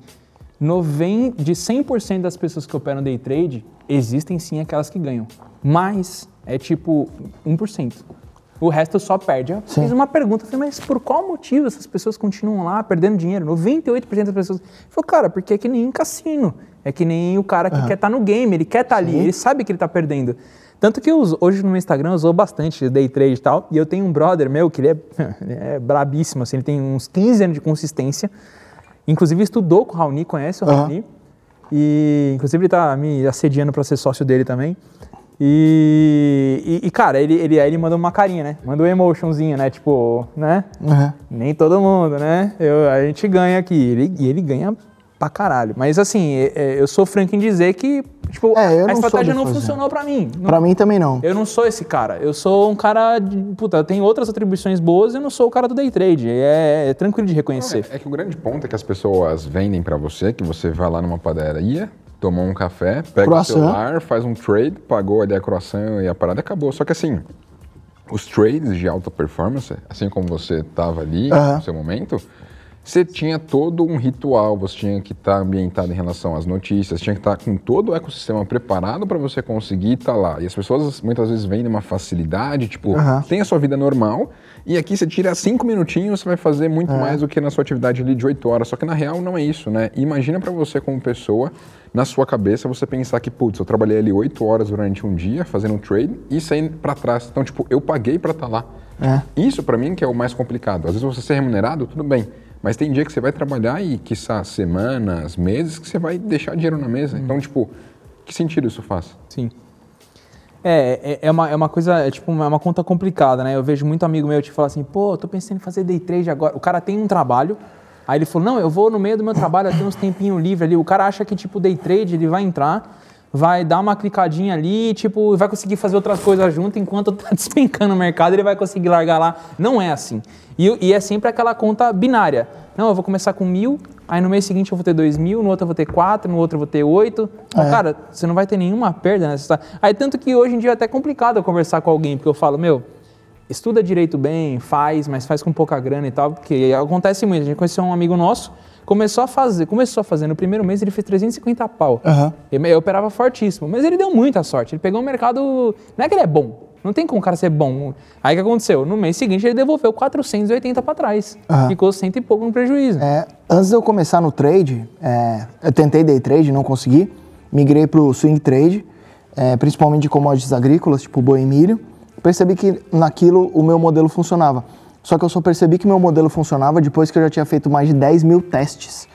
90, de 100% das pessoas que operam day trade, existem sim aquelas que ganham. Mas é tipo 1%. O resto só perde. Eu Sim. fiz uma pergunta, eu falei, mas por qual motivo essas pessoas continuam lá perdendo dinheiro? 98% das pessoas. Ele falou, cara, porque é que nem em cassino. É que nem o cara que quer estar no game, ele quer estar ali, ele sabe que ele está perdendo. Tanto que eu uso, hoje no meu Instagram eu uso bastante day trade e tal. E eu tenho um brother meu que ele é, ele é brabíssimo, assim, ele tem uns 15 anos de consistência. Inclusive estudou com o Raoni, conhece o Aham. Raoni. E inclusive ele tá me assediando para ser sócio dele também. E, e- e, cara, ele, ele, aí ele mandou uma carinha, né? Mandou um emotionzinho, né? Tipo, né? Uhum. Nem todo mundo, né? Eu- a gente ganha aqui. Ele, e ele ganha pra caralho. Mas assim, é- é, eu sou franco em dizer que, tipo, É, eu a estratégia não fazer. funcionou pra mim. Não- Pra mim também não. eu não sou esse cara. Eu sou um cara de. Puta, eu tenho outras atribuições boas, eu não sou o cara do day trade. É, é tranquilo de reconhecer. É, é que o grande ponto é que as pessoas vendem pra você, que você vai lá numa padaria, tomou um café, pega Croissant. o celular, faz um trade, pagou ali a croissant e a parada acabou. Só que assim, os trades de alta performance, assim como você tava ali Aham. no seu momento, você tinha todo um ritual, você tinha que estar ambientado em relação às notícias, tinha que estar com todo o ecossistema preparado para você conseguir estar lá. E as pessoas muitas vezes vendem uma facilidade, tipo, Aham. tem a sua vida normal, e aqui você tira cinco minutinhos, você vai fazer muito É. mais do que na sua atividade ali de oito horas. Só que na real não é isso, né? Imagina pra você como pessoa, na sua cabeça, você pensar que, putz, eu trabalhei ali oito horas durante um dia fazendo um trade e sair pra trás. Então, tipo, eu paguei pra estar lá. É. Isso pra mim que é o mais complicado. Às vezes você ser remunerado, tudo bem. Mas tem dia que você vai trabalhar e, quiçá, semanas, meses, que você vai deixar dinheiro na mesa. Então, tipo, que sentido isso faz? Sim. É, é, é uma, é uma coisa, é tipo, uma, uma conta complicada, né? Eu vejo muito amigo meu te falar assim, pô, tô pensando em fazer day trade agora. O cara tem um trabalho, aí ele falou, não, eu vou no meio do meu trabalho, eu tenho uns tempinhos livre ali. O cara acha que, tipo, day trade, ele vai entrar, vai dar uma clicadinha ali, tipo, vai conseguir fazer outras coisas junto, enquanto tá despencando o mercado, ele vai conseguir largar lá. Não é assim. E, e é sempre aquela conta binária. Não, eu vou começar com mil, aí no mês seguinte eu vou ter dois mil, no outro eu vou ter quatro, no outro eu vou ter oito. Então, É. Cara, você não vai ter nenhuma perda nessa. Aí tanto que hoje em dia é até complicado eu conversar com alguém, porque eu falo, meu, estuda direito bem, faz, mas faz com pouca grana e tal, porque acontece muito. A gente conheceu um amigo nosso, começou a fazer, começou a fazer, no primeiro mês ele fez 350 pau. Ele, ele operava fortíssimo, mas ele deu muita sorte. Ele pegou um mercado, não é que ele é bom, não tem como o cara ser bom. Aí o que aconteceu? No mês seguinte ele devolveu 480 para trás. Aham. Ficou cento e pouco no prejuízo. É, antes de eu começar no trade, é, eu tentei day trade, não consegui. Migrei pro swing trade, é, principalmente de commodities agrícolas, tipo boi e milho. Percebi que naquilo o meu modelo funcionava. Só que eu só percebi que meu modelo funcionava depois que eu já tinha feito mais de 10 mil testes.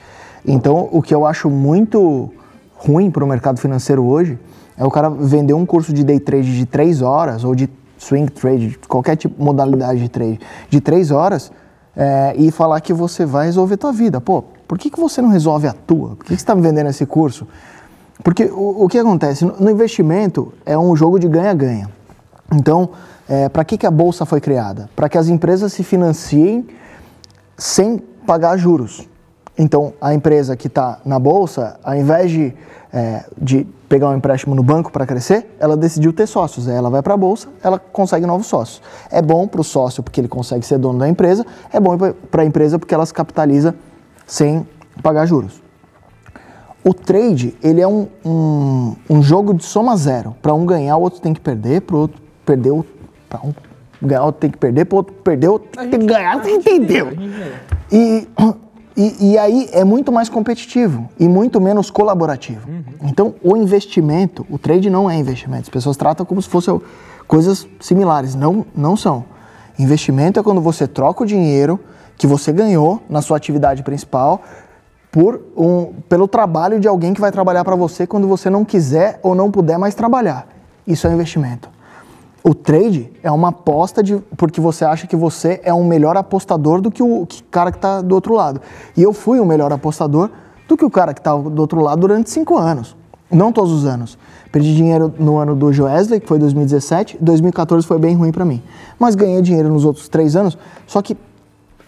Então, o que eu acho muito ruim para o mercado financeiro hoje é o cara vender um curso de day trade de 3 horas ou de swing trade, de qualquer tipo modalidade de trade, de 3 horas é, e falar que você vai resolver tua vida. Pô, por que, que você não resolve a tua? Por que, que você está me vendendo esse curso? Porque o, o que acontece? No, no investimento é um jogo de ganha-ganha. Então, é, para que, que a bolsa foi criada? Para que as empresas se financiem sem pagar juros. Então, a empresa que está na bolsa, ao invés de, é, de pegar um empréstimo no banco para crescer, ela decidiu ter sócios. Ela vai para a bolsa, ela consegue novos sócios. É bom para o sócio porque ele consegue ser dono da empresa, é bom para a empresa porque ela se capitaliza sem pagar juros. O trade, ele é um, um, um jogo de soma zero. Para um ganhar, o outro tem que perder, para o outro perder, para um ganhar, outro tem que perder, para o outro outro tem que ganhar, você entendeu? E, e, e, aí é muito mais competitivo e muito menos colaborativo. Uhum. Então, o investimento, o trade não é investimento. As pessoas tratam como se fossem coisas similares. Não, não são. Investimento é quando você troca o dinheiro que você ganhou na sua atividade principal por um, pelo trabalho de alguém que vai trabalhar para você quando você não quiser ou não puder mais trabalhar. Isso é investimento. O trade é uma aposta de, porque você acha que você é um melhor apostador do que o que cara que está do outro lado. E eu fui um melhor apostador do que o cara que estava tá do outro lado durante cinco anos. Não todos os anos. Perdi dinheiro no ano do Joesley, que foi 2017. 2014 foi bem ruim para mim. Mas ganhei dinheiro nos outros três anos. Só que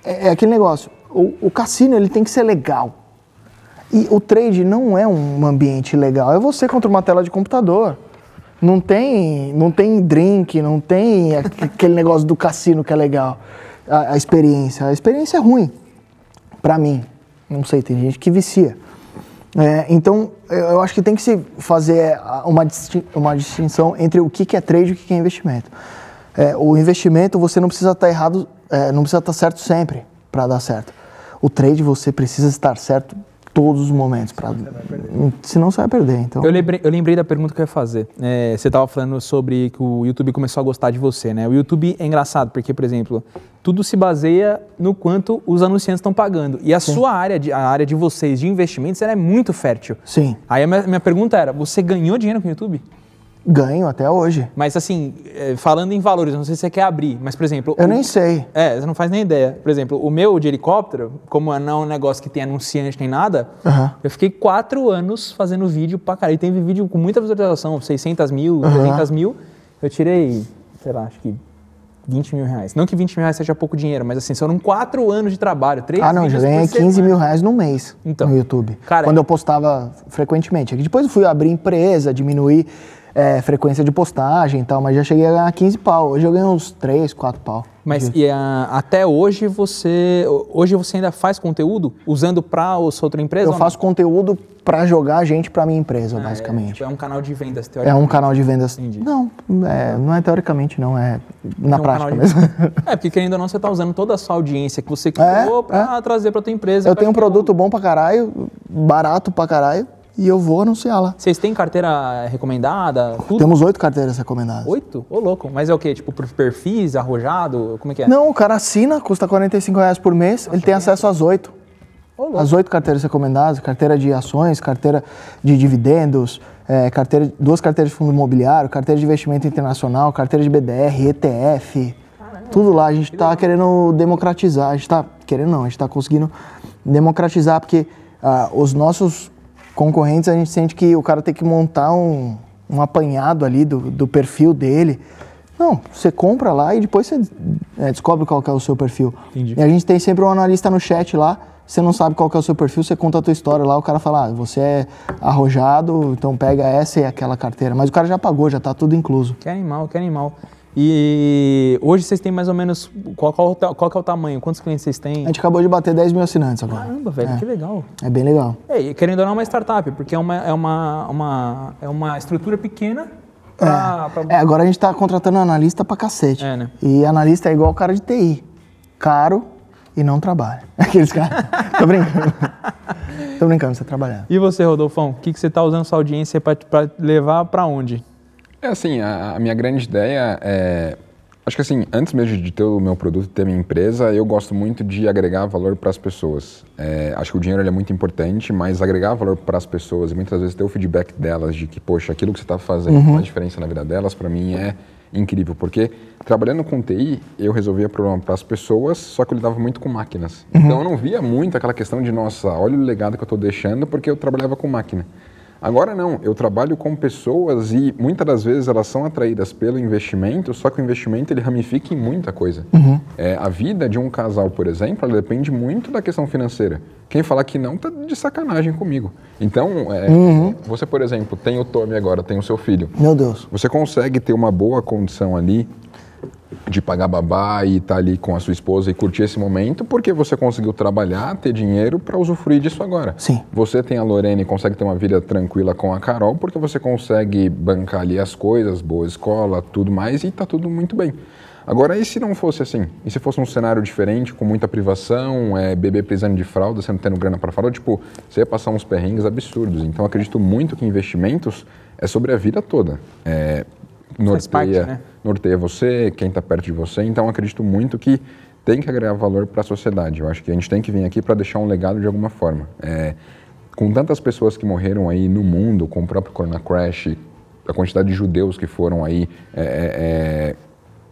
é, é aquele negócio. O, o cassino ele tem que ser legal. E o trade não é um ambiente legal, é você contra uma tela de computador. Não tem, não tem drink, não tem aquele negócio do cassino que é legal. A, a experiência. A experiência é ruim. Para mim. Não sei, tem gente que vicia. É, então, eu acho que tem que se fazer uma, uma distinção entre o que é trade e o que é investimento. É, o investimento, você não precisa estar errado, é, não precisa estar certo sempre para dar certo. O trade, você precisa estar certo todos os momentos. Pra... Senão você vai perder. Então... Eu, lembrei, eu lembrei da pergunta que eu ia fazer. É, você estava falando sobre que o YouTube começou a gostar de você, né? O YouTube é engraçado porque, por exemplo, tudo se baseia no quanto os anunciantes estão pagando. E a Sim. sua área, de, a área de vocês de investimentos, ela é muito fértil. Sim. Aí a minha, minha pergunta era, você ganhou dinheiro com o YouTube? Ganho até hoje. Mas assim, é, falando em valores, não sei se você quer abrir, mas por exemplo. Eu o, nem sei. É, você não faz nem ideia. Por exemplo, o meu de helicóptero, como não é um negócio que tem anunciante nem nada, uhum. eu fiquei quatro anos fazendo vídeo pra caralho. E tem vídeo com muita visualização, 600 mil, uhum. 300 mil. Eu tirei, sei lá, acho que 20 mil reais. Não que 20 mil reais seja pouco dinheiro, mas assim, foram quatro anos de trabalho. Três ah, não, já ganhei 15 mil reais no mês então, no YouTube. Cara, quando eu postava frequentemente. Depois eu fui abrir empresa, diminuir é, frequência de postagem e tal, mas já cheguei a ganhar 15 pau. Hoje eu ganho uns 3, 4 pau. Mas e, a, até hoje você hoje você ainda faz conteúdo usando para sua outra empresa? Eu faço conteúdo para jogar gente para minha empresa, ah, é, basicamente. É, tipo, é, um canal de vendas, teoricamente. É um canal de vendas. Entendi. Não, é, não é teoricamente, não. É na é um prática de... mesmo. É, porque querendo ou não, você está usando toda a sua audiência que você criou é, para trazer para tua empresa. Eu tenho um produto bom para caralho, barato para caralho e eu vou anunciar lá. Vocês têm carteira recomendada? Tudo? Temos oito carteiras recomendadas. Oito? Ô, louco. Mas é o quê? Tipo, por perfis, arrojado? Como é que é? Não, o cara assina, custa 45 reais por mês, Nossa, ele tem acesso às oito. As oito carteiras recomendadas, carteira de ações, carteira de dividendos, é, carteira, duas carteiras de fundo imobiliário, carteira de investimento internacional, carteira de BDR, ETF, Caramba, tudo lá. A gente está que querendo democratizar, a gente está querendo não, a gente está conseguindo democratizar porque ah, os nossos concorrentes, a gente sente que o cara tem que montar um, um apanhado ali do, do perfil dele. Não, você compra lá e depois você é, descobre qual é o seu perfil. Entendi. E a gente tem sempre um analista no chat lá, você não sabe qual é o seu perfil, você conta a tua história lá, o cara fala, ah, você é arrojado, então pega essa e aquela carteira. Mas o cara já pagou, já está tudo incluso. Que animal, que animal. E hoje vocês têm mais ou menos. Qual, qual, qual é o tamanho? Quantos clientes vocês têm? A gente acabou de bater 10 mil assinantes agora. Caramba, velho, é. que legal. É bem legal. É, e querendo ou não, é uma startup, porque é uma, é uma, uma, é uma estrutura pequena. Pra, é. Pra... é, agora a gente está contratando analista pra cacete. É, né? E analista é igual o cara de TI. Caro e não trabalha. Aqueles caras. Tô brincando. Tô brincando, você trabalhar. E você, Rodolfão, o que, que você está usando sua audiência para levar para onde? É assim, a, a minha grande ideia é Acho que assim, antes mesmo de ter o meu produto, ter minha empresa, eu gosto muito de agregar valor para as pessoas. É, acho que o dinheiro é muito importante, mas agregar valor para as pessoas e muitas vezes ter o feedback delas de que, poxa, aquilo que você está fazendo uhum. faz diferença na vida delas, para mim é, incrível, porque trabalhando com TI, eu resolvia problema para as pessoas, só que eu lidava muito com máquinas. Então eu não via muito aquela questão de, nossa, olha o legado que eu estou deixando, porque eu trabalhava com máquina. Agora não, eu trabalho com pessoas e muitas das vezes elas são atraídas pelo investimento, só que o investimento ele ramifica em muita coisa. É, a vida de um casal, por exemplo, depende muito da questão financeira. Quem falar que não tá de sacanagem comigo. Então, é, você, por exemplo, tem o Tommy agora, tem o seu filho. Meu Deus. Você consegue ter uma boa condição ali de pagar babá e estar ali com a sua esposa e curtir esse momento porque você conseguiu trabalhar, ter dinheiro para usufruir disso agora. Sim. Você tem a Lorena e consegue ter uma vida tranquila com a Carol porque você consegue bancar ali as coisas, boa escola, tudo mais e tá tudo muito bem. Agora, e se não fosse assim? E se fosse um cenário diferente, com muita privação, é, bebê precisando de fralda, você não tendo grana para fralda, tipo, você ia passar uns perrengues absurdos. Então, acredito muito que investimentos é sobre a vida toda. É, Faz parte, norteia, né? norteia você, quem está perto de você. Então, acredito muito que tem que agregar valor para a sociedade. Eu acho que a gente tem que vir aqui para deixar um legado de alguma forma. É, com tantas pessoas que morreram aí no mundo, com o próprio Corona Crash, a quantidade de judeus que foram aí, é, é, é,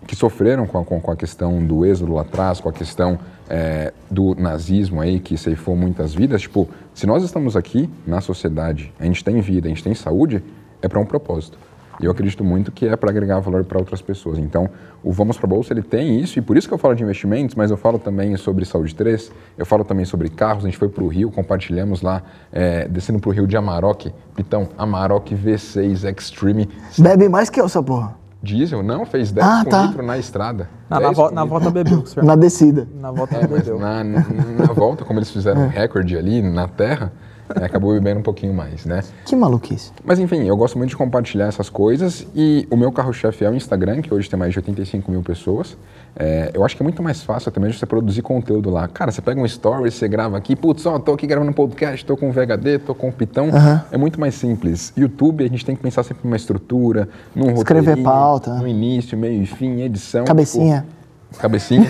que sofreram com a, com, com a questão do êxodo lá atrás, com a questão é, do nazismo aí, que ceifou muitas vidas, tipo, se nós estamos aqui na sociedade, a gente tem vida, a gente tem saúde, é para um propósito. E eu acredito muito que é para agregar valor para outras pessoas. Então, o Vamos para a Bolsa, ele tem isso, e por isso que eu falo de investimentos, mas eu falo também sobre Saúde 3, eu falo também sobre carros, a gente foi para o Rio, compartilhamos lá, é, descendo para o Rio de Amarok, Pitão, Amarok V6 Extreme, Bebe mais que eu, essa porra. diesel, não, fez 10 Ah, com tá. litro na estrada. Na, na, 10 vo- na volta bebeu, senhor. Na descida. Na volta É, bebeu. na, na- na volta, como eles fizeram um recorde ali na terra, é, acabou bebendo um pouquinho mais, né? Que maluquice. Mas enfim, eu gosto muito de compartilhar essas coisas e o meu carro-chefe é o Instagram, que hoje tem mais de 85 mil pessoas. É, eu acho que é muito mais fácil também de você produzir conteúdo lá. Cara, você pega um story, você grava aqui, putz, ó, tô aqui gravando um podcast, tô com VHD, tô com Pitão. É muito mais simples. YouTube, a gente tem que pensar sempre numa estrutura, num Escrever roteirinho, pauta. No início, meio e fim, edição. Cabecinha. tipo, cabecinha.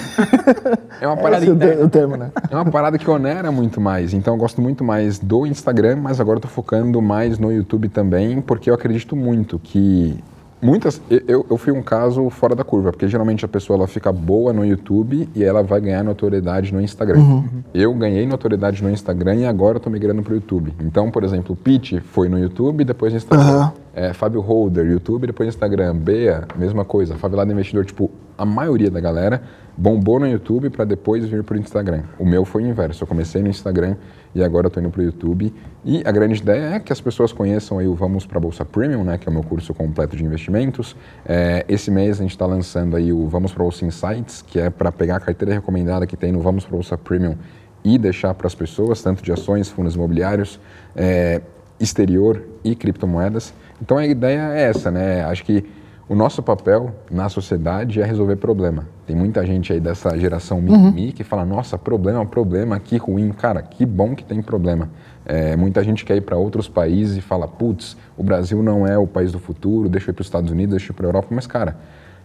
é uma parada Esse é o ter- o termo, né? é uma parada que onera muito mais. Então eu gosto muito mais do Instagram, mas agora eu tô focando mais no YouTube também, porque eu acredito muito que muitas eu- eu, fui um caso fora da curva, porque geralmente a pessoa ela fica boa no YouTube e ela vai ganhar notoriedade no Instagram. Eu ganhei notoriedade no Instagram e agora eu tô migrando pro YouTube. Então, por exemplo, o Pete foi no YouTube, depois no Instagram. Aham. É, Fábio Holder, YouTube, depois Instagram. Bea, mesma coisa. Favelado Investidor, tipo, a maioria da galera bombou no YouTube para depois vir pro Instagram. O meu foi o inverso. Eu comecei no Instagram e agora tô indo pro YouTube. E a grande ideia é que as pessoas conheçam aí o Vamos para Bolsa Premium, né, que é o meu curso completo de investimentos. É, esse mês a gente está lançando aí o Vamos para Bolsa Insights, que é para pegar a carteira recomendada que tem no Vamos para Bolsa Premium e deixar para as pessoas, tanto de ações, fundos imobiliários, é, exterior e criptomoedas. Então a ideia é essa, né? Acho que o nosso papel na sociedade é resolver problema. Tem muita gente aí dessa geração mimimi que fala, nossa, problema, problema, que ruim. Cara, que bom que tem problema. É, muita gente quer ir para outros países e fala, putz, o Brasil não é o país do futuro, deixa eu ir para os Estados Unidos, deixa eu ir para a Europa. Mas, cara,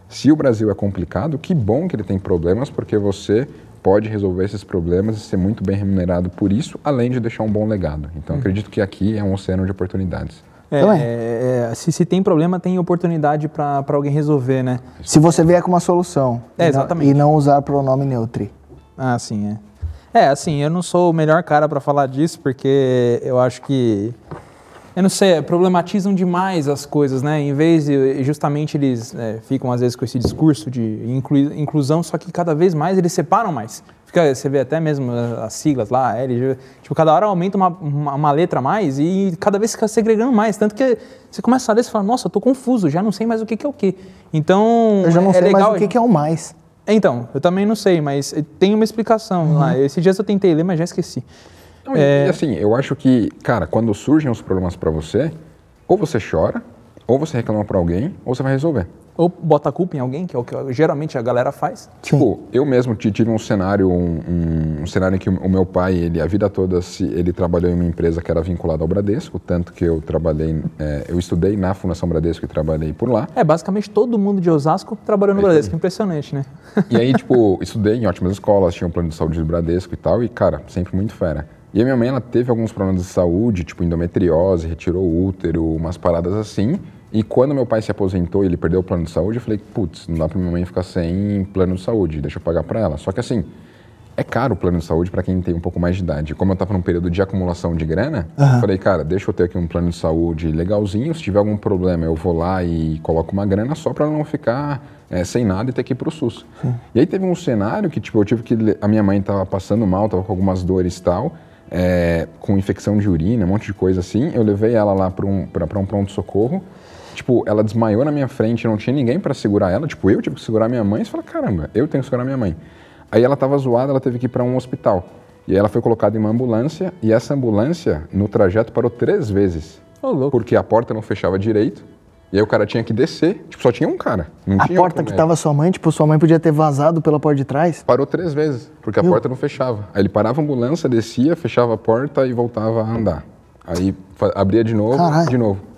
se o Brasil é complicado, que bom que ele tem problemas, porque você pode resolver esses problemas e ser muito bem remunerado por isso, além de deixar um bom legado. Então, acredito que aqui é um oceano de oportunidades. É, Também. é, é, se, se tem problema, tem oportunidade para alguém resolver, né? Se você vier com uma solução. É, e não- exatamente. E não usar pronome neutri. Ah, sim, é. É, assim, eu não sou o melhor cara para falar disso, porque eu acho que. Eu não sei, problematizam demais as coisas, né? Em vez de. Justamente eles é, ficam, às vezes, com esse discurso de inclusão, só que cada vez mais eles separam mais. Fica, você vê até mesmo as siglas lá, LG, tipo, cada hora aumenta uma, uma, uma letra a mais e cada vez fica segregando mais. Tanto que você começa a ler e fala, nossa, eu tô confuso, já não sei mais o que, que é o que. Então. Eu já não é sei legal mais o que, que é o mais. então, eu também não sei, mas tem uma explicação lá. Esses dias eu tentei ler, mas já esqueci. Não, e- E, assim, eu acho que, cara, quando surgem os problemas para você, ou você chora, ou você reclama para alguém, ou você vai resolver. Ou bota a culpa em alguém, que é o que geralmente a galera faz. Tipo, eu mesmo ti- tive um cenário, um, um- cenário em que o meu pai, ele a vida toda, se, ele trabalhou em uma empresa que era vinculada ao Bradesco, tanto que eu trabalhei, é, eu estudei na Fundação Bradesco e trabalhei por lá. É, basicamente todo mundo de Osasco trabalhou no Bradesco. Impressionante, né? E aí, tipo, estudei em ótimas escolas, tinha um plano de saúde do Bradesco e tal, e, cara, sempre muito fera. E a minha mãe, ela teve alguns problemas de saúde, tipo endometriose, retirou o útero, umas paradas assim, E quando meu pai se aposentou e ele perdeu o plano de saúde, eu falei, putz, não dá pra minha mãe ficar sem plano de saúde, deixa eu pagar pra ela. Só que assim, é caro o plano de saúde para quem tem um pouco mais de idade. Como eu estava num período de acumulação de grana, eu falei, cara, deixa eu ter aqui um plano de saúde legalzinho. Se tiver algum problema, eu vou lá e coloco uma grana só para não ficar é, sem nada e ter que ir pro SUS. E aí teve um cenário que, tipo, eu tive que. A minha mãe estava passando mal, estava com algumas dores e tal. é, com infecção de urina, um monte de coisa assim. Eu levei ela lá para um, pra, pra um pronto-socorro. Tipo, ela desmaiou na minha frente, não tinha ninguém para segurar ela. Tipo, eu tive que segurar minha mãe. Você fala, caramba, eu tenho que segurar minha mãe. Aí ela estava zoada, ela teve que ir para um hospital. E aí ela foi colocada em uma ambulância. E essa ambulância, no trajeto, parou três vezes. Louco. Porque a porta não fechava direito. E aí o cara tinha que descer. Tipo, só tinha um cara. Não A porta que tava sua mãe, tipo, sua mãe podia ter vazado pela porta de trás. Parou três vezes, porque a porta não fechava. Aí ele parava a ambulância, descia, fechava a porta e voltava a andar. Aí abria de novo, Caralho. de novo.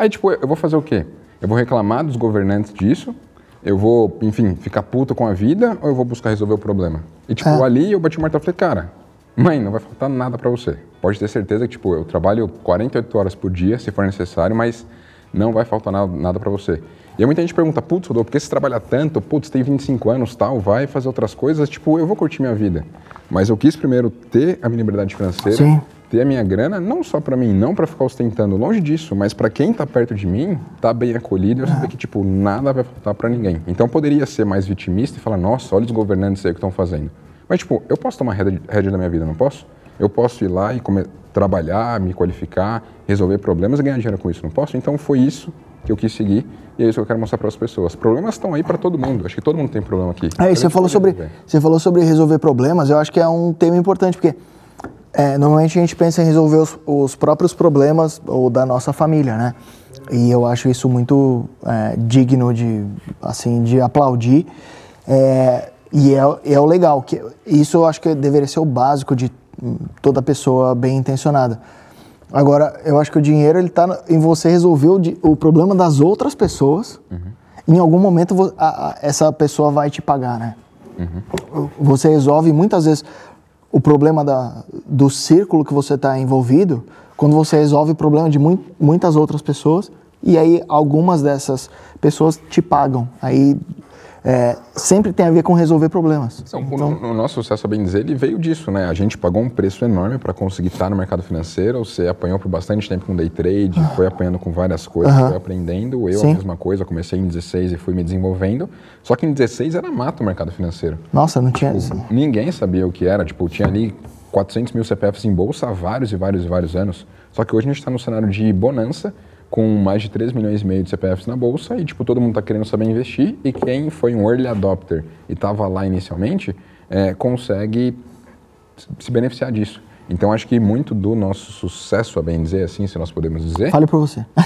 Aí, tipo, eu vou fazer o quê? Eu vou reclamar dos governantes disso, eu vou, enfim, ficar puto com a vida ou eu vou buscar resolver o problema? E, tipo, É. ali eu bati o martelo e falei, cara, mãe, não vai faltar nada pra você. Pode ter certeza que, tipo, eu trabalho 48 horas por dia, se for necessário, mas não vai faltar nada, nada para você. E aí muita gente pergunta, putz, Rodolfo, por que você trabalha tanto? Putz, tem 25 anos, tal, vai fazer outras coisas. Tipo, eu vou curtir minha vida. Mas eu quis primeiro ter a minha liberdade financeira, Sim. Ter a minha grana, não só para mim, não para ficar ostentando longe disso, mas para quem tá perto de mim, tá bem acolhido, eu saber que, tipo, nada vai faltar para ninguém. Então eu poderia ser mais vitimista e falar, nossa, olha os governantes aí que estão fazendo. Mas, tipo, eu posso tomar rédea, da minha vida, não posso? Eu posso ir lá e come- trabalhar, me qualificar, resolver problemas e ganhar dinheiro com isso, não posso? Então foi isso que eu quis seguir e é isso que eu quero mostrar para as pessoas. Problemas estão aí para todo mundo. Acho que todo mundo tem problema aqui. A você falou sobre você falou sobre resolver problemas. Eu acho que é um tema importante porque é, normalmente a gente pensa em resolver os, os próprios problemas ou da nossa família, né? E eu acho isso muito é, digno de assim de aplaudir. É, e é, é o legal que isso eu acho que deveria ser o básico de toda pessoa bem intencionada. Agora, eu acho que o dinheiro ele tá em você resolver o, o problema das outras pessoas. Em algum momento a- a- essa pessoa vai te pagar, né? Você resolve muitas vezes o problema da, do círculo que você está envolvido quando você resolve o problema de mui- muitas outras pessoas e aí algumas dessas pessoas te pagam. Aí é, sempre tem a ver com resolver problemas. Então, o, o nosso sucesso, a bem dizer, ele veio disso, né? A gente pagou um preço enorme para conseguir estar no mercado financeiro. Você apanhou por bastante tempo com day trade, foi apanhando com várias coisas, Aham. foi aprendendo. Eu Sim. a mesma coisa, comecei em 16 e fui me desenvolvendo. Só que em 16 era mato o mercado financeiro. Nossa, não tinha. Ninguém sabia o que era. Tipo, tinha ali 400 mil CPFs em bolsa há vários e vários e vários anos. Só que hoje a gente está no cenário de bonança, com mais de 3 milhões e meio de CPFs na bolsa e, tipo, todo mundo está querendo saber investir e quem foi um early adopter e estava lá inicialmente, é, consegue se beneficiar disso. Então, acho que muito do nosso sucesso, a bem dizer assim, se nós podemos dizer, Fale por você.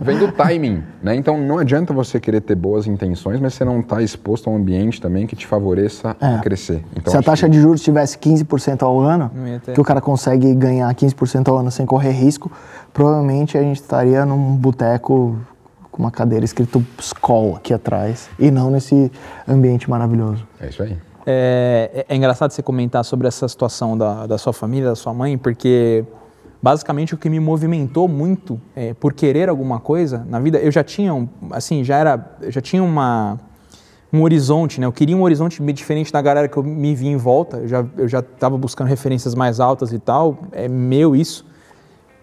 Vem do timing, né? Então não adianta você querer ter boas intenções, mas você não está exposto a um ambiente também que te favoreça a crescer. Então, Se a taxa que- de juros tivesse 15% ao ano, que o cara consegue ganhar 15% ao ano sem correr risco, provavelmente a gente estaria num boteco com uma cadeira escrito Skoll aqui atrás e não nesse ambiente maravilhoso. É isso aí. É, é- é engraçado você comentar sobre essa situação da, da sua família, da sua mãe, porque basicamente o que me movimentou muito é, por querer alguma coisa na vida, eu já tinha, um, assim, já era, já tinha uma um horizonte, né? Eu queria um horizonte diferente da galera que eu me vi em volta. Já eu já estava buscando referências mais altas e tal. É meu isso.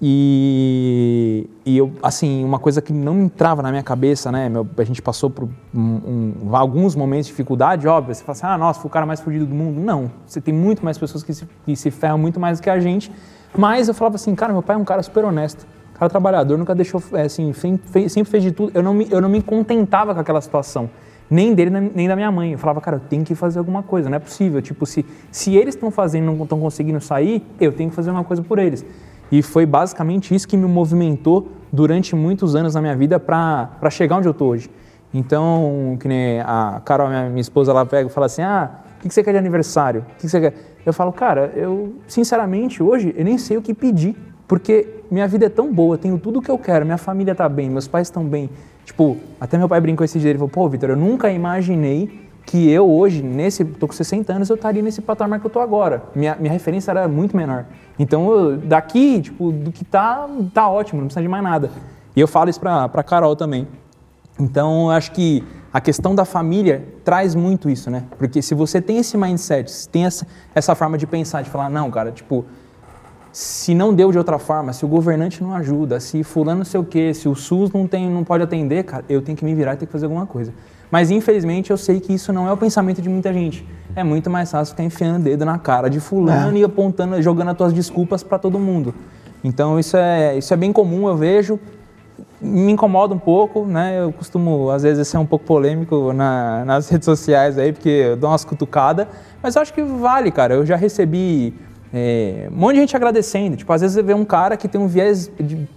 E, e eu, assim, uma coisa que não entrava na minha cabeça, né? meu- a gente passou por um- um- alguns momentos de dificuldade, óbvio. Você fala assim, ah, nossa, fui o cara mais fudido do mundo. Não, você tem muito mais pessoas que se, que se ferram muito mais do que a gente. Mas eu falava assim, cara, meu pai é um cara super honesto. Cara trabalhador, nunca deixou, é, assim, fe- sempre fez de tudo. Eu não, me, eu não me contentava com aquela situação. Nem dele, nem da minha mãe. Eu falava, cara, eu tenho que fazer alguma coisa, não é possível. Tipo, se, se eles estão fazendo não estão conseguindo sair, eu tenho que fazer uma coisa por eles. E foi basicamente isso que me movimentou durante muitos anos na minha vida para chegar onde eu tô hoje. Então, que nem a Carol, minha, minha esposa, ela pega e fala assim: ah, o que que você quer de aniversário? O que que você quer? Eu falo, cara, eu, sinceramente, hoje, eu nem sei o que pedir, porque minha vida é tão boa, tenho tudo o que eu quero, minha família tá bem, meus pais estão bem. Tipo, até meu pai brincou esse dia, ele falou, pô, Vitor, eu nunca imaginei que eu hoje, nesse, tô com 60 anos, eu estaria nesse patamar que eu tô agora. Minha, minha referência era muito menor. Então, eu- daqui, tipo, do que tá, tá ótimo, não precisa de mais nada. E eu falo isso para a Carol também. Então, eu acho que a questão da família traz muito isso, né? Porque se você tem esse mindset, se tem essa, essa forma de pensar, de falar, não, cara, tipo, se não deu de outra forma, se o governante não ajuda, se fulano não sei o quê, se o SUS não, tem, não pode atender, cara, eu tenho que me virar e ter que fazer alguma coisa. Mas infelizmente eu sei que isso não é o pensamento de muita gente. É muito mais fácil ficar enfiando o dedo na cara de fulano É. e apontando, jogando as tuas desculpas para todo mundo. Então isso é, isso é bem comum, eu vejo. Me incomoda um pouco, né? Eu costumo, às vezes, ser um pouco polêmico na- nas redes sociais aí, porque eu dou umas cutucadas. Mas eu acho que vale, cara. Eu já recebi é, um monte de gente agradecendo. Tipo, às vezes você vê um cara que tem um viés, de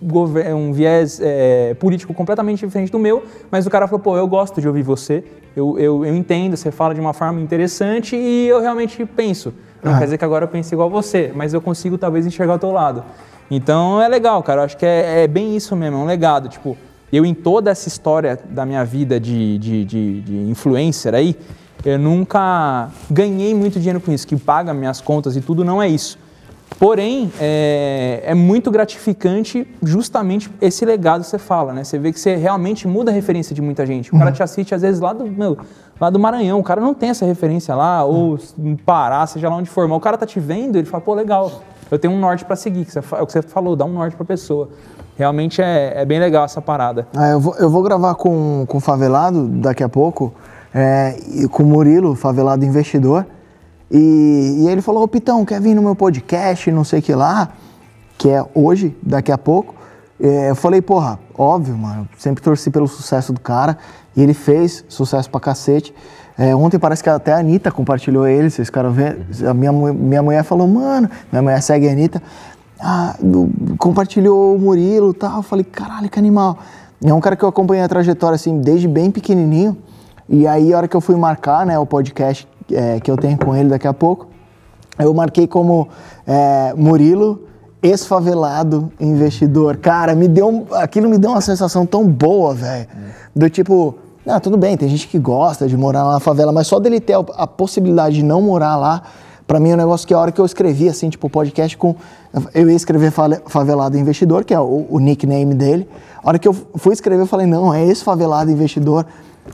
um viés é, político completamente diferente do meu, mas o cara falou, pô, eu gosto de ouvir você, eu, eu, eu entendo, você fala de uma forma interessante e eu realmente penso. Não quer dizer que agora eu penso igual você, mas eu consigo talvez enxergar o teu lado. Então é legal, cara. Eu acho que é, é bem isso mesmo, é um legado. Tipo, eu em toda essa história da minha vida de, de, de, de influencer aí, eu nunca ganhei muito dinheiro com isso, que paga minhas contas e tudo, não é isso. Porém, é, é muito gratificante justamente esse legado que você fala, né? Você vê que você realmente muda a referência de muita gente. O cara te assiste, às vezes, lá do, meu, lá do Maranhão. O cara não tem essa referência lá, ou no Pará, seja lá onde for. Mas o cara tá te vendo, ele fala, pô, legal, eu tenho um norte para seguir. que você É o que você falou, dá um norte pra pessoa. Realmente é, é bem legal essa parada. Ah, eu, vou, eu vou gravar com, com o Favelado daqui a pouco, é, e com o Murilo, Favelado Investidor. E, e ele falou, ô Pitão, quer vir no meu podcast, não sei o que lá, que é hoje, daqui a pouco. É, eu falei, porra, óbvio, mano, sempre torci pelo sucesso do cara. E ele fez sucesso pra cacete. É, ontem parece que até a Anitta compartilhou ele, vocês ficaram vendo. A minha, minha mulher falou, mano, minha mulher segue a Anitta. Ah, do- compartilhou o Murilo e tal. Eu falei, caralho, que animal. É um cara que eu acompanhei a trajetória assim, desde bem pequenininho. E aí, a hora que eu fui marcar né, o podcast é, que eu tenho com ele daqui a pouco, eu marquei como é, Murilo, ex-favelado investidor. Cara, me deu aquilo me deu uma sensação tão boa, velho. Do tipo, ah, tudo bem, tem gente que gosta de morar lá na favela, mas só dele ter a, possibilidade de não morar lá, pra mim é um negócio que a hora que eu escrevi, assim, tipo, podcast com. Eu ia escrever Favelado Investidor, que é o, o nickname dele. A hora que eu fui escrever, eu falei, não, é esse favelado investidor.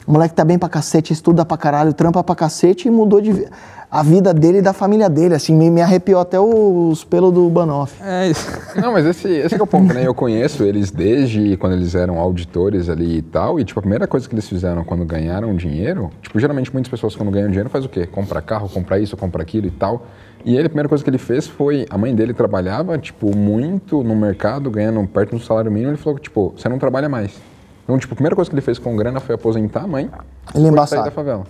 O moleque tá bem pra cacete, estuda pra caralho, trampa pra cacete e mudou de a vida dele e da família dele. Assim, me, me arrepiou até os pelos do Banoff. É isso. Não, mas esse, esse que é o ponto, né? Eu conheço eles desde quando eles eram auditores ali e tal, e tipo, a primeira coisa que eles fizeram quando ganharam dinheiro, tipo, geralmente muitas pessoas quando ganham dinheiro faz o quê? Compra carro, compra isso, compra aquilo e tal. E ele, a primeira coisa que ele fez foi, a mãe dele trabalhava, tipo, muito no mercado, ganhando perto do salário mínimo, ele falou, tipo, você não trabalha mais. Então, tipo, a primeira coisa que ele fez com grana foi aposentar a mãe Ele é embaçado. sair da favela.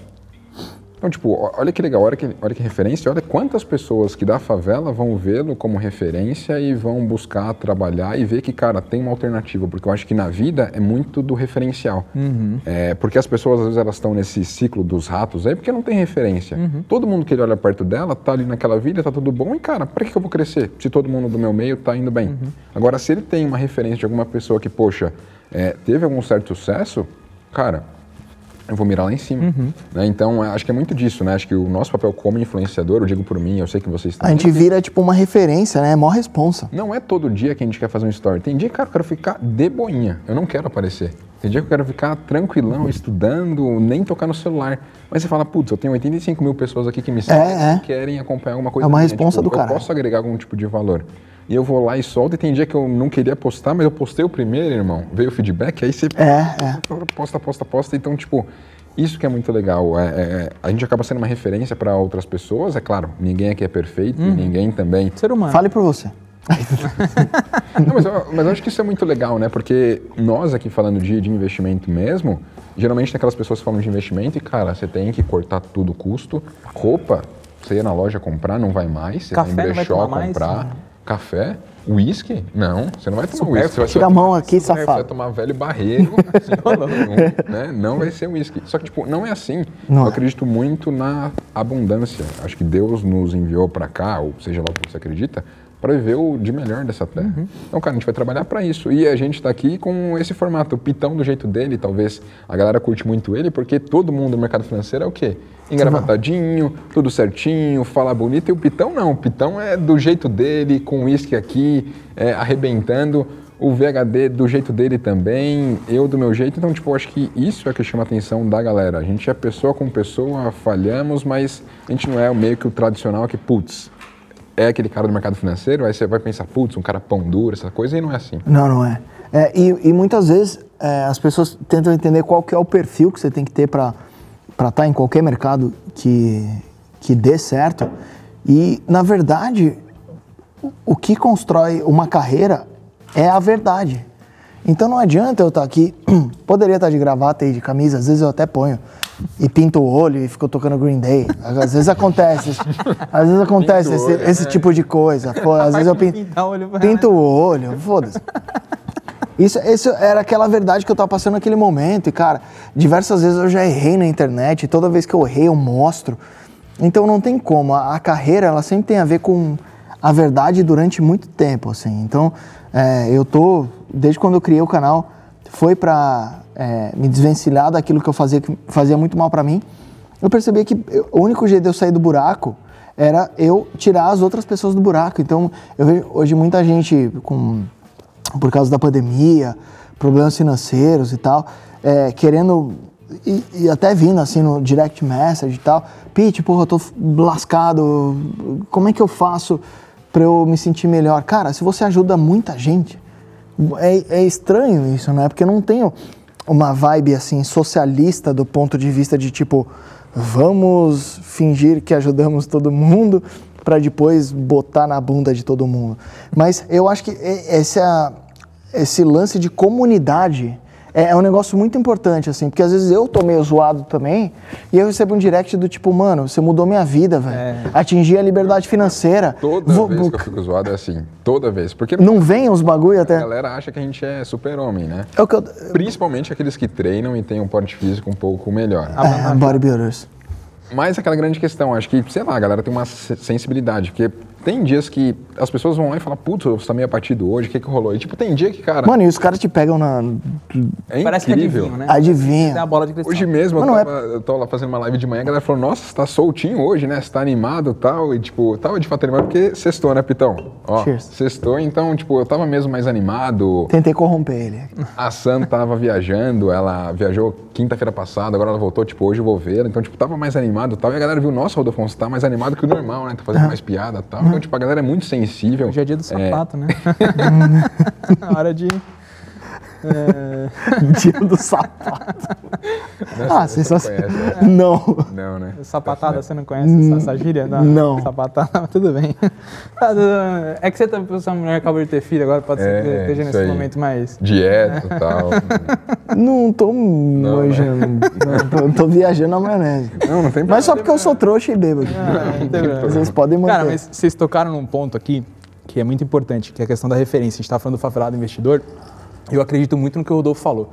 Então, tipo, olha que legal, olha que, olha que referência, olha quantas pessoas que da favela vão vê-lo como referência e vão buscar trabalhar e ver que, cara, tem uma alternativa, porque eu acho que na vida é muito do referencial. É, porque as pessoas, às vezes, elas estão nesse ciclo dos ratos aí porque não tem referência. Todo mundo que ele olha perto dela tá ali naquela vida, tá tudo bom, e, cara, pra que que eu vou crescer se todo mundo do meu meio tá indo bem? Agora, se ele tem uma referência de alguma pessoa que, poxa, é, teve algum certo sucesso, cara, eu vou mirar lá em cima. né? Então, é, acho que é muito disso, né? Acho que o nosso papel como influenciador, eu digo por mim, eu sei que vocês A gente vira, tipo, uma referência, né? É mó responsa. Não é todo dia que a gente quer fazer um story. Tem dia, cara, eu quero ficar de boinha. Eu não quero aparecer. Tem dia que eu quero ficar tranquilão, estudando, nem tocar no celular. Mas você fala, putz, eu tenho 85 mil pessoas aqui que me seguem é. e querem acompanhar alguma coisa. É uma minha. responsa do eu caralho. posso agregar algum tipo de valor. E eu vou lá e solto. E tem dia que eu não queria postar, mas eu postei o primeiro, irmão. Veio o feedback, aí você É, é. posta, posta, posta. Então, tipo, isso que é muito legal. É, é- a gente acaba sendo uma referência para outras pessoas, é claro. Ninguém aqui é perfeito, Uhum. ninguém também. Ser humano. Fale por você. Não, mas, eu, mas eu acho que isso é muito legal, né? Porque nós aqui falando de, de investimento mesmo, geralmente tem aquelas pessoas que falam de investimento e, cara, você tem que cortar tudo o custo. Roupa, você ia na loja comprar, não vai mais. Você Café vai em brechó tomar mais, comprar. né? Café? Uísque? Não, você não vai tomar uísque. Você vai Tira a mão aqui, Você vai- safado. vai tomar velho barreiro, assim, não, né? não vai ser uísque. Só que, tipo, não é assim. Não Eu é. acredito muito na abundância. Acho que Deus nos enviou para cá, ou seja lá o que você acredita, para viver o de melhor dessa terra. Uhum. Então, cara, a gente vai trabalhar para isso. E a gente está aqui com esse formato, o Pitão do jeito dele, talvez a galera curte muito ele, porque todo mundo no mercado financeiro é o quê? Engravatadinho, tudo certinho, fala bonito. E o Pitão não, o Pitão é do jeito dele, com uísque aqui, é, arrebentando. O VHD do jeito dele também, eu do meu jeito. Então, tipo, acho que isso é que chama a atenção da galera. A gente é pessoa com pessoa, falhamos, mas a gente não é meio que o tradicional que, putz, é aquele cara do mercado financeiro, aí você vai pensar, putz, um cara pão duro, essa coisa, e não é assim. Não, não é. É, e, e muitas vezes é, as pessoas tentam entender qual que é o perfil que você tem que ter para estar em qualquer mercado que, que dê certo. E, na verdade, o- que constrói uma carreira é a verdade. Então não adianta eu estar aqui, poderia estar de gravata e de camisa, às vezes eu até ponho, e pinto o olho e fico tocando Green Day. Às vezes acontece, às vezes acontece Pinta o esse, olho, esse tipo de coisa. Pô, às vezes eu pinto, pinto o olho, foda-se. Isso, isso era aquela verdade que eu tava passando naquele momento. E, cara, diversas vezes eu já errei na internet. E toda vez que eu errei, eu mostro. Então não tem como. A, a carreira, ela sempre tem a ver com a verdade durante muito tempo, assim. Então, é, eu tô... Desde quando eu criei o canal, foi pra é, me desvencilhar daquilo que eu fazia, que fazia muito mal pra mim. Eu percebi que o único jeito de eu sair do buraco era eu tirar as outras pessoas do buraco. Então, eu vejo hoje muita gente com por causa da pandemia, problemas financeiros e tal, é, querendo e, e até vindo assim no direct message e tal, Pete, porra, eu tô lascado, como é que eu faço pra eu me sentir melhor? Cara, se você ajuda muita gente, é, é estranho isso, né? Porque eu não tenho uma vibe assim socialista do ponto de vista de tipo, vamos fingir que ajudamos todo mundo para depois botar na bunda de todo mundo. Mas eu acho que essa, esse lance de comunidade é, é um negócio muito importante, assim, porque às vezes eu tô meio zoado também e eu recebo um direct do tipo, mano, você mudou minha vida, velho. Atingi a liberdade financeira. Toda Vou- vez que eu fico zoado é assim. Toda vez. Porque Não vem os bagulho a até. galera acha que a gente é super-homem, né? É o que eu. Principalmente aqueles que treinam e têm um porte físico um pouco melhor. É, bodybuilders. Mas aquela grande questão, acho que, sei lá, a galera tem uma se- sensibilidade, porque tem dias que as pessoas vão lá e falam, putz, você tá meio abatido hoje, o que que rolou? E tipo, tem dia que, cara, Mano, e os caras te pegam na. é Parece que incrível. né? Adivinha. Tem a bola de cristal. Hoje mesmo, Mas eu, não é- tava, eu tô lá fazendo uma live de manhã, a galera falou, nossa, você tá soltinho hoje, né? Você tá animado e tal. E tipo, tava de fato animado porque sextou, né, Pitão? Ó, Cheers. sextou, então, tipo, eu tava mesmo mais animado. Tentei corromper ele. A Sam tava viajando, ela viajou quinta-feira passada, agora ela voltou, tipo, hoje eu vou ver. Então, tipo, tava mais animado e tal. E a galera viu, nossa, Rodolfo, você tá mais animado que o normal, né? Tá fazendo mais piada e tal. Então, tipo, a galera é muito sensível. Hoje é dia do É, sapato, né? Na hora de. É, Dia do sapato. né, Ah, você sensacional. conhece, né? Não. Não, né? sapatada, você não conhece essa, essa gíria? Da não. Sapatada, tudo bem. É que você tá pensando, sua mulher acabou de ter filho, agora pode ser É, que esteja isso nesse aí. momento mais. Dieta e tal. Não tô manjando. Não, tô, tô viajando na maionese. Não, não tem Mas só porque eu sou trouxa e bêbado. Ah, não tem problema. Vocês podem manter. Cara, mas vocês tocaram num ponto aqui que é muito importante, que é a questão da referência. A gente está falando do favelado investidor. Eu acredito muito no que o Rodolfo falou.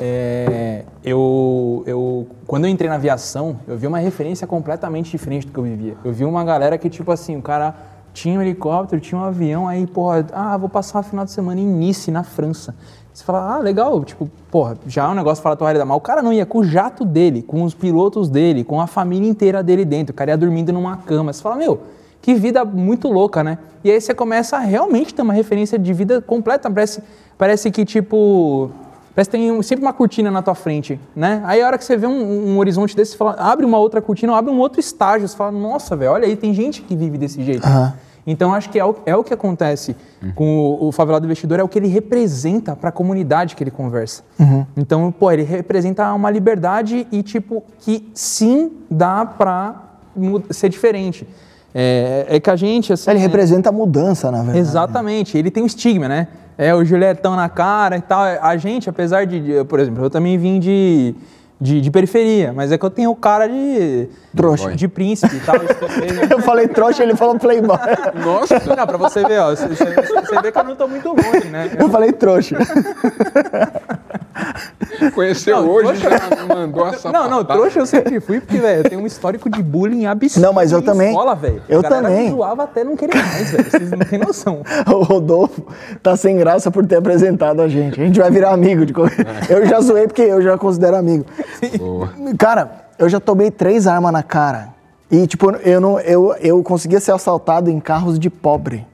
É, eu, eu, quando eu entrei na aviação, eu vi uma referência completamente diferente do que eu vivia. Eu vi uma galera que, tipo assim, o cara tinha um helicóptero, tinha um avião, aí, porra, ah, vou passar o final de semana em Nice, na França. Você fala, ah, legal, tipo, porra, já é um negócio fala a tua realidade. Mas o cara não ia com o jato dele, com os pilotos dele, com a família inteira dele dentro. O cara ia dormindo numa cama. Você fala, meu, que vida muito louca, né? E aí você começa a realmente ter uma referência de vida completa. Parece, parece que, tipo, parece que tem um- sempre uma cortina na tua frente, né? Aí a hora que você vê um, um horizonte desse, você fala, abre uma outra cortina, abre um outro estágio. Você fala, nossa, velho, olha aí, tem gente que vive desse jeito. Então, acho que é o, é o que acontece com o, o favelado investidor, é o que ele representa para a comunidade que ele conversa. Então, pô, ele representa uma liberdade e, tipo, que sim dá para ser diferente. É, é que a gente, assim... Ele representa a mudança, na verdade. Exatamente, ele tem um estigma, né? É o Julietão na cara e tal. A gente, apesar de, de- por exemplo, eu também vim de, de, de periferia, mas é que eu tenho o cara de. Trouxa. De príncipe e tal. estudei, né? Eu falei trouxa, ele falou playboy. Nossa, não, pra você ver, ó. Você, você- você vê que eu não tô muito longe, né? Eu falei trouxa. Conheceu Não, hoje trouxa- já mandou a Não, não, trouxa eu sempre fui, porque, velho, eu tenho um histórico de bullying absurdo. Não, mas eu em também. escola, velho. Eu A galera também. Me zoava até não querer mais, velho. Vocês não têm noção. O Rodolfo tá sem graça por ter apresentado a gente. A gente vai virar amigo de qualquer... Eu já zoei porque eu já considero amigo. Cara, eu já tomei três armas na cara. E, tipo, eu, não, eu, eu conseguia ser assaltado em carros de pobre.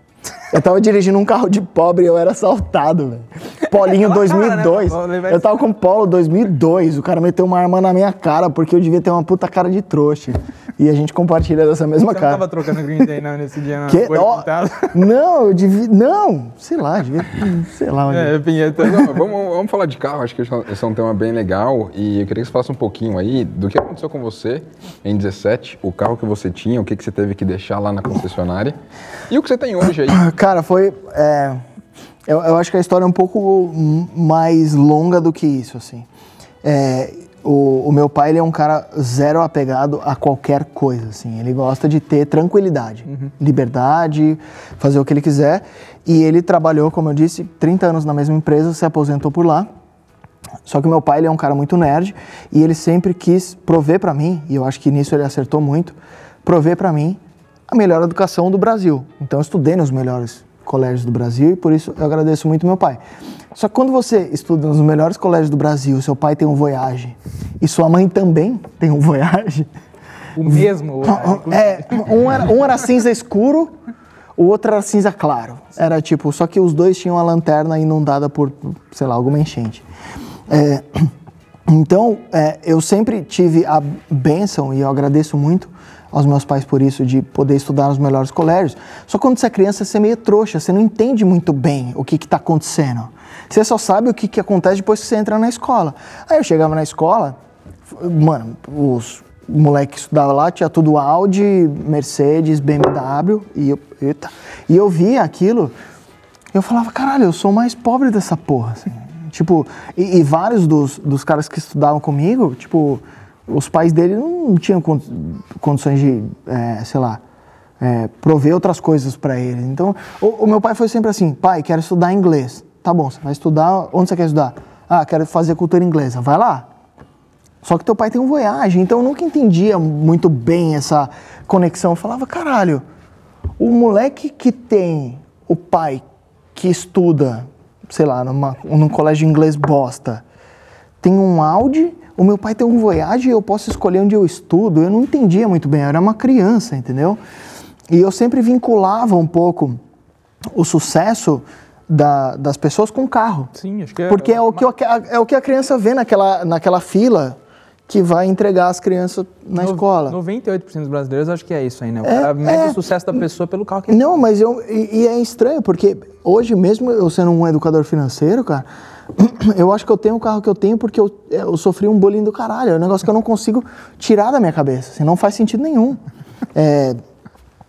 Eu tava dirigindo um carro de pobre e eu era assaltado, velho. Polinho Aquela cara, né? 2002. Vou levar Eu tava com Polo 2002. O cara meteu uma arma na minha cara porque eu devia ter uma puta cara de trouxa. E a gente compartilha dessa mesma Você não cara. tava trocando green day não, nesse dia, não? Que? Pintado. não, eu devia. Não, sei lá, devia. Sei lá onde. É, Pinheta. Mas, ó, vamos, vamos falar de carro, acho que esse é um tema bem legal e eu queria que você falasse um pouquinho aí do que aconteceu com você em 17, o carro que você tinha, o que, que você teve que deixar lá na concessionária e o que você tem hoje aí. Cara, foi. é, eu, eu acho que a história é um pouco mais longa do que isso, assim. É, o, o meu pai, ele é um cara zero apegado a qualquer coisa, assim. Ele gosta de ter tranquilidade, liberdade, fazer o que ele quiser. E ele trabalhou, como eu disse, 30 anos na mesma empresa, se aposentou por lá. Só que o meu pai ele é um cara muito nerd e ele sempre quis prover pra mim, e eu acho que nisso ele acertou muito, prover pra mim a melhor educação do Brasil. Então eu estudei nos melhores colégios do Brasil e por isso eu agradeço muito meu pai. Só que quando você estuda nos melhores colégios do Brasil, seu pai tem um Voyage e sua mãe também tem um Voyage, O mesmo. é, um era, um era cinza escuro, o outro era cinza claro. Era tipo, só que os dois tinham a lanterna inundada por, sei lá, alguma enchente. É, então, é, eu sempre tive a bênção, e eu agradeço muito aos meus pais por isso, de poder estudar nos melhores colégios. Só quando você é criança, você é meio trouxa, você não entende muito bem o que está acontecendo. Você só sabe o que, que acontece depois que você entra na escola. Aí eu chegava na escola, Mano, os moleques que estudavam lá tinha tudo Audi, Mercedes, BMW e eu, eita, e eu via aquilo, eu falava, caralho, eu sou o mais pobre dessa porra. assim. Tipo, e, e vários dos, dos caras que estudavam comigo, tipo, os pais dele não tinham con- condições de, é, sei lá, é, prover outras coisas pra ele. Então, o, o meu pai foi sempre assim, pai, quero estudar inglês. Tá bom, você vai estudar, onde você quer estudar? Ah, quero fazer cultura inglesa. Vai lá, só que teu pai tem um Voyage, então eu nunca entendia muito bem essa conexão. Eu falava, caralho, o moleque que tem o pai que estuda, sei lá, numa, num colégio inglês bosta, tem um Audi, o meu pai tem um Voyage e eu posso escolher onde eu estudo. Eu não entendia muito bem, eu era uma criança, entendeu? E eu sempre vinculava um pouco o sucesso da- das pessoas com o carro. Sim, acho que é. Porque é o que, a- é o que a criança vê naquela, naquela fila que vai entregar as crianças na no- escola. 98% dos brasileiros acho que é isso aí, né? O cara mede é. o sucesso da pessoa pelo carro que Não, mas eu. E, e é estranho, porque hoje, mesmo eu sendo um educador financeiro, cara, eu acho que eu tenho o carro que eu tenho porque eu, eu sofri um bullying do caralho. É um negócio que eu não consigo tirar da minha cabeça. Assim, não faz sentido nenhum. É,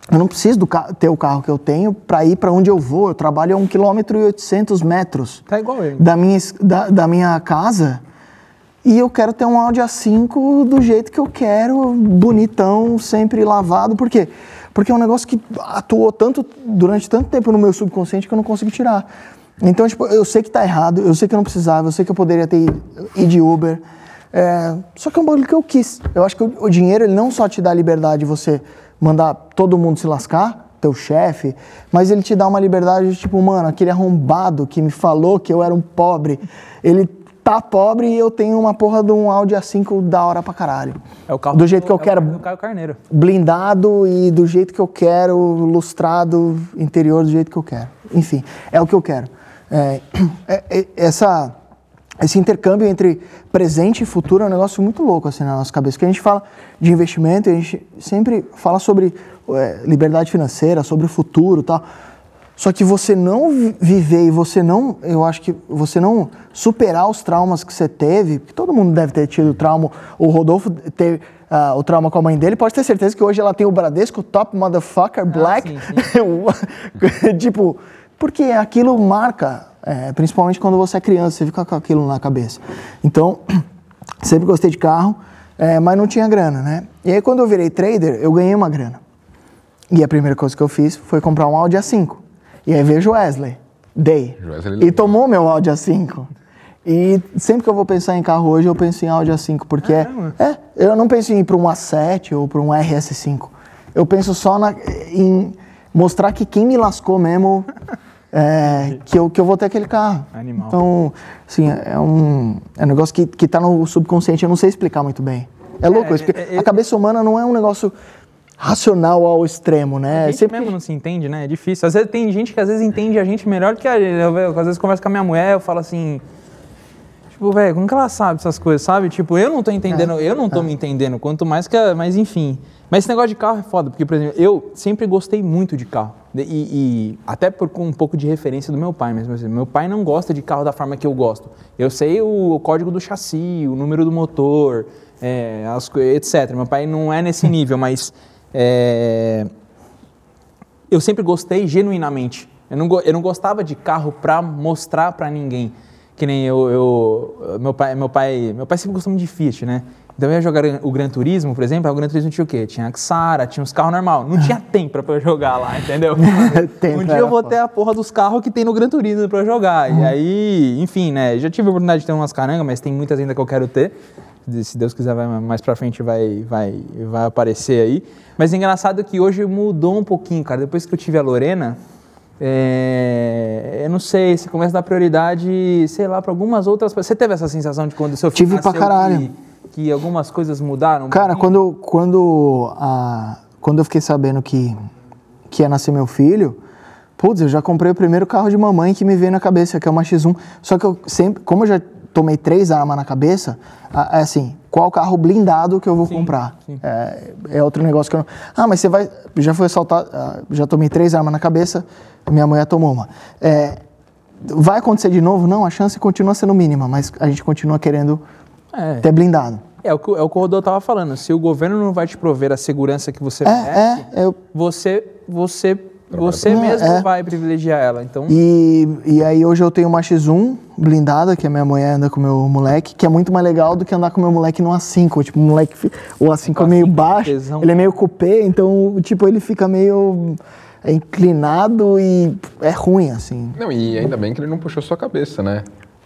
eu não preciso do ter o carro que eu tenho para ir para onde eu vou. Eu trabalho a 1 km e 800 metros. Tá igual eu. da minha, da, da minha casa e eu quero ter um Audi A5 do jeito que eu quero, bonitão, sempre lavado. Por quê? Porque é um negócio que atuou tanto durante tanto tempo no meu subconsciente que eu não consigo tirar. Então, tipo, eu sei que tá errado, eu sei que eu não precisava, eu sei que eu poderia ter ido, de Uber. É, só que é um bagulho que eu quis. Eu acho que o, o dinheiro ele não só te dá liberdade de você mandar todo mundo se lascar, teu chefe, mas ele te dá uma liberdade de tipo, mano, aquele arrombado que me falou que eu era um pobre, ele tá pobre e eu tenho uma porra de um Audi A5 da hora pra caralho. É o carro do jeito que eu é o quero, carro do Caio Carneiro. blindado e do jeito que eu quero, lustrado, interior do jeito que eu quero. Enfim, é o que eu quero. É, é- é- essa, esse intercâmbio entre presente e futuro é um negócio muito louco assim na nossa cabeça. Porque a gente fala de investimento, a gente sempre fala sobre é, liberdade financeira, sobre o futuro e tal. Só que você não vi- viver e você não, eu acho que você não superar os traumas que você teve, porque todo mundo deve ter tido trauma. O Rodolfo teve ah, o trauma com a mãe dele, pode ter certeza que hoje ela tem o Bradesco Top Motherfucker Black. tipo, porque aquilo marca, é, principalmente quando você é criança, você fica com aquilo na cabeça. Então, sempre gostei de carro, é, mas não tinha grana, né? E aí quando eu virei trader, eu ganhei uma grana. E a primeira coisa que eu fiz foi comprar um Audi A5. E aí vejo o Wesley, Day. Wesley E tomou meu Audi A5. E sempre que eu vou pensar em carro hoje, eu penso em Audi A5, porque é, é, eu não penso em ir para um A7 ou para um RS5. Eu penso só na- em mostrar que quem me lascou mesmo, é, que, eu, que eu vou ter aquele carro. Animal. Então, assim, é um, é um negócio que, que tá no subconsciente, eu não sei explicar muito bem. É louco isso, porque é- é- a cabeça humana não é um negócio racional ao extremo, né? A gente Sempre mesmo não se entende, né? É difícil. Às vezes tem gente que às vezes entende a gente melhor do que a gente. Eu, eu, às vezes converso com a minha mulher, eu falo assim. Tipo, velho, como que ela sabe essas coisas, sabe? Tipo, eu não tô entendendo, eu não tô me entendendo, quanto mais que a, Mas enfim. Mas esse negócio de carro é foda, porque, por exemplo, eu sempre gostei muito de carro. E, e até por com um pouco de referência do meu pai, por exemplo, meu pai não gosta de carro da forma que eu gosto. Eu sei o, código do chassi, o número do motor, é, as, etc. Meu pai não é nesse nível, mas. É, eu sempre gostei genuinamente. Eu não, eu não gostava de carro pra mostrar pra ninguém. Que nem eu, eu- meu pai, meu pai, meu pai sempre gostou muito de Fiat, né? Então eu ia jogar o Gran Turismo, por exemplo, o Gran Turismo tinha o quê? Tinha a Xara, tinha uns carros normal. Não tinha tempo pra eu jogar lá, entendeu? Um dia eu vou ter a porra dos carros que tem no Gran Turismo pra eu jogar. E aí, enfim, né? Já tive a oportunidade de ter umas carangas, mas tem muitas ainda que eu quero ter. Se Deus quiser, vai, mais pra frente vai, vai, vai aparecer aí. Mas é engraçado que hoje mudou um pouquinho, cara. Depois que eu tive a Lorena, é, eu não sei, você começa a dar prioridade, sei lá, pra algumas outras. Você teve essa sensação de quando o seu filho Tive pra nasceu caralho. Que, que algumas coisas mudaram? um Cara, pouquinho? quando, quando, a, quando eu fiquei sabendo que, que ia nascer meu filho, putz, eu já comprei o primeiro carro de mamãe que me veio na cabeça, que é uma X1. Só que eu sempre, como eu já tomei três armas na cabeça, é assim, qual carro blindado que eu vou comprar? É, é outro negócio que eu não... Ah, mas você vai... Já foi assaltado, ah, já tomei três armas na cabeça, minha mulher tomou uma. É, vai acontecer de novo? Não, a chance continua sendo mínima, mas a gente continua querendo É. ter blindado. É o, que, é o que o Rodolfo tava falando. Se o governo não vai te prover a segurança que você É, merece, é, eu, você, você, você mesmo é. vai privilegiar ela. Então, E, e aí hoje eu tenho uma X1 blindada, que a minha mulher anda com o meu moleque, que é muito mais legal do que andar com o meu moleque no A5. Tipo, o moleque, o A5 é meio A5 baixo, tesão. ele é meio coupé, então, tipo, ele fica meio é, inclinado e é ruim, assim. Não, e ainda bem que ele não puxou sua cabeça, né?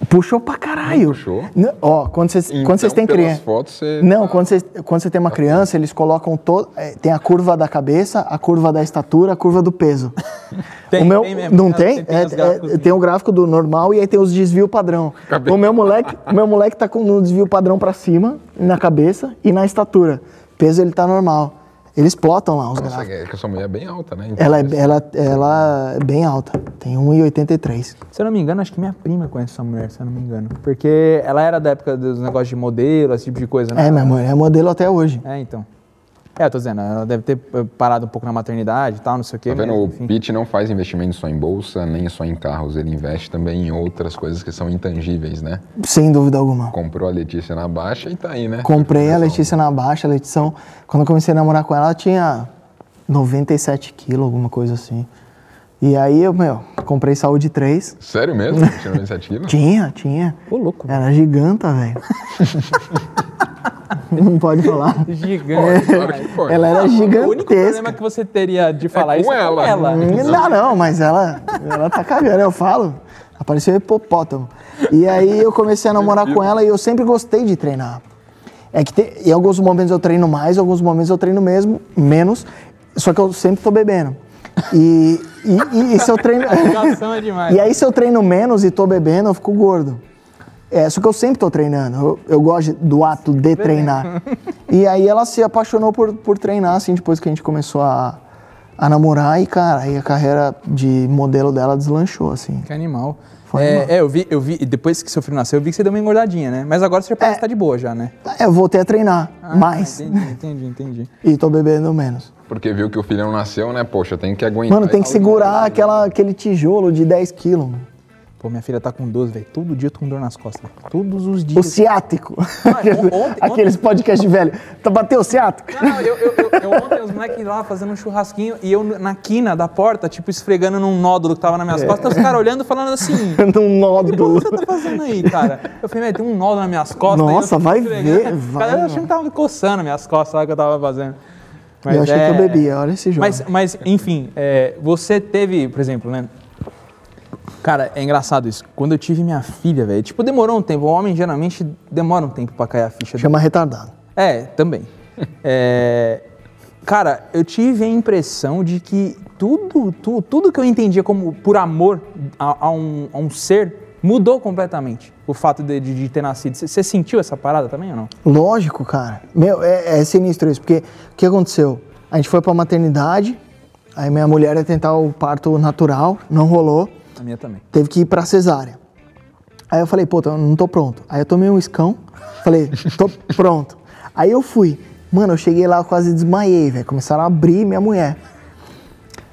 Puxou pra caralho. puxou? Não, Ó, quando vocês, quando vocês Então, têm criança... fotos, você... Não, quando você, quando você tem uma criança, eles colocam todo. é, tem a curva da cabeça, a curva da estatura, a curva do peso. Tem, o meu, tem mesmo, não tem- tem? tem É, é, tem o gráfico do normal e aí tem os desvio padrão. O meu moleque, o meu moleque tá com um desvio padrão pra cima, na cabeça e na estatura. Peso ele tá normal. Eles plotam lá os Nossa, gráficos. é que a sua mulher é bem alta, né? Então, Ela é, ela, ela é bem alta, tem 1,83. se eu não me engano, acho que minha prima conhece essa mulher, se eu não me engano. Porque ela era da época dos negócios de modelo, esse tipo de coisa, né? É, minha mãe é modelo até hoje. É, então. É, eu tô dizendo, ela deve ter eh, parado um pouco na maternidade e tal, não sei o quê. Tá vendo? mas, O. Pete não faz investimento só em bolsa, nem só em carros. Ele investe também em outras coisas que são intangíveis, né? Sem dúvida alguma. Comprou a Letícia na baixa e tá aí, né? Comprei a Letícia na baixa, a Letícia, quando eu comecei a namorar com ela, ela tinha 97 quilos, alguma coisa assim. E aí eu, meu, comprei saúde 3. Sério mesmo? Tinha 97 quilos? Tinha, tinha. Ô, louco. Era giganta, velho. Não pode falar. Gigante. Claro que pode. Ela era O único problema gigantesca. que você teria de falar com isso é com ela. ela. Não, não, mas ela, ela tá cagando, eu falo. Apareceu um hipopótamo. E aí eu comecei a namorar com ela e eu sempre gostei de treinar. É que tem- em alguns momentos eu treino mais, em alguns momentos eu treino mesmo, menos, só que eu sempre tô bebendo. E, e, e- e se eu treino. É demais. e aí, se eu treino menos e tô bebendo, eu fico gordo. É, só que eu sempre tô treinando. Eu, eu gosto do ato de treinar. E aí ela se apaixonou por, por treinar, assim, depois que a gente começou a, a namorar. E, cara, aí a carreira de modelo dela deslanchou, assim. Que animal. Foi é, animal. é, eu vi, eu vi, depois que seu filho nasceu, eu vi que você deu uma engordadinha, né? Mas agora você já parece É. estar de boa já, né? É, Eu voltei a treinar Ah, mais. Entendi, entendi, entendi. E tô bebendo menos. Porque viu que o filho não nasceu, né? Poxa, tem que aguentar. Mano, tem que segurar aquela, aquele tijolo de 10 quilos. Pô, minha filha tá com 12, velho. Todo dia eu tô com dor nas costas. velho. Todos os O dias. ciático. on- ontem- Aqueles podcasts velho. Tá bateu o ciático? Não, eu, eu, eu, eu ontem os moleques lá fazendo um churrasquinho e eu na quina da porta, tipo, esfregando num nódulo que tava nas minhas costas, os caras olhando e falando assim. Num O que nódulo. você tá fazendo aí, cara? Eu falei, velho, tem um nódulo nas minhas costas. Nossa, vai ver, vai, Cara, eu achei que tava coçando minhas costas, o que eu tava fazendo. Eu achei é- que eu bebia, olha esse jogo. Mas, mas enfim, é, você teve, por exemplo, né? Cara, é engraçado isso. Quando eu tive minha filha, velho, tipo, demorou um tempo. O homem geralmente demora um tempo pra cair a ficha. Chama retardado. É, também. É, cara, eu tive a impressão de que tudo, tu- tudo que eu entendia como por amor a, a um, a um ser mudou completamente. O fato de, de- de ter nascido. Você- Você sentiu essa parada também ou não? Lógico, cara. Meu, é, é sinistro isso, porque o que aconteceu? A gente foi pra maternidade. Aí minha mulher ia tentar o parto natural, não rolou. A minha também. Teve que ir pra cesárea. Aí eu falei, pô, eu não tô pronto. Aí eu tomei um escão, falei, tô pronto. Aí eu fui. Mano, eu cheguei lá, eu quase desmaiei, velho. Começaram a abrir minha mulher.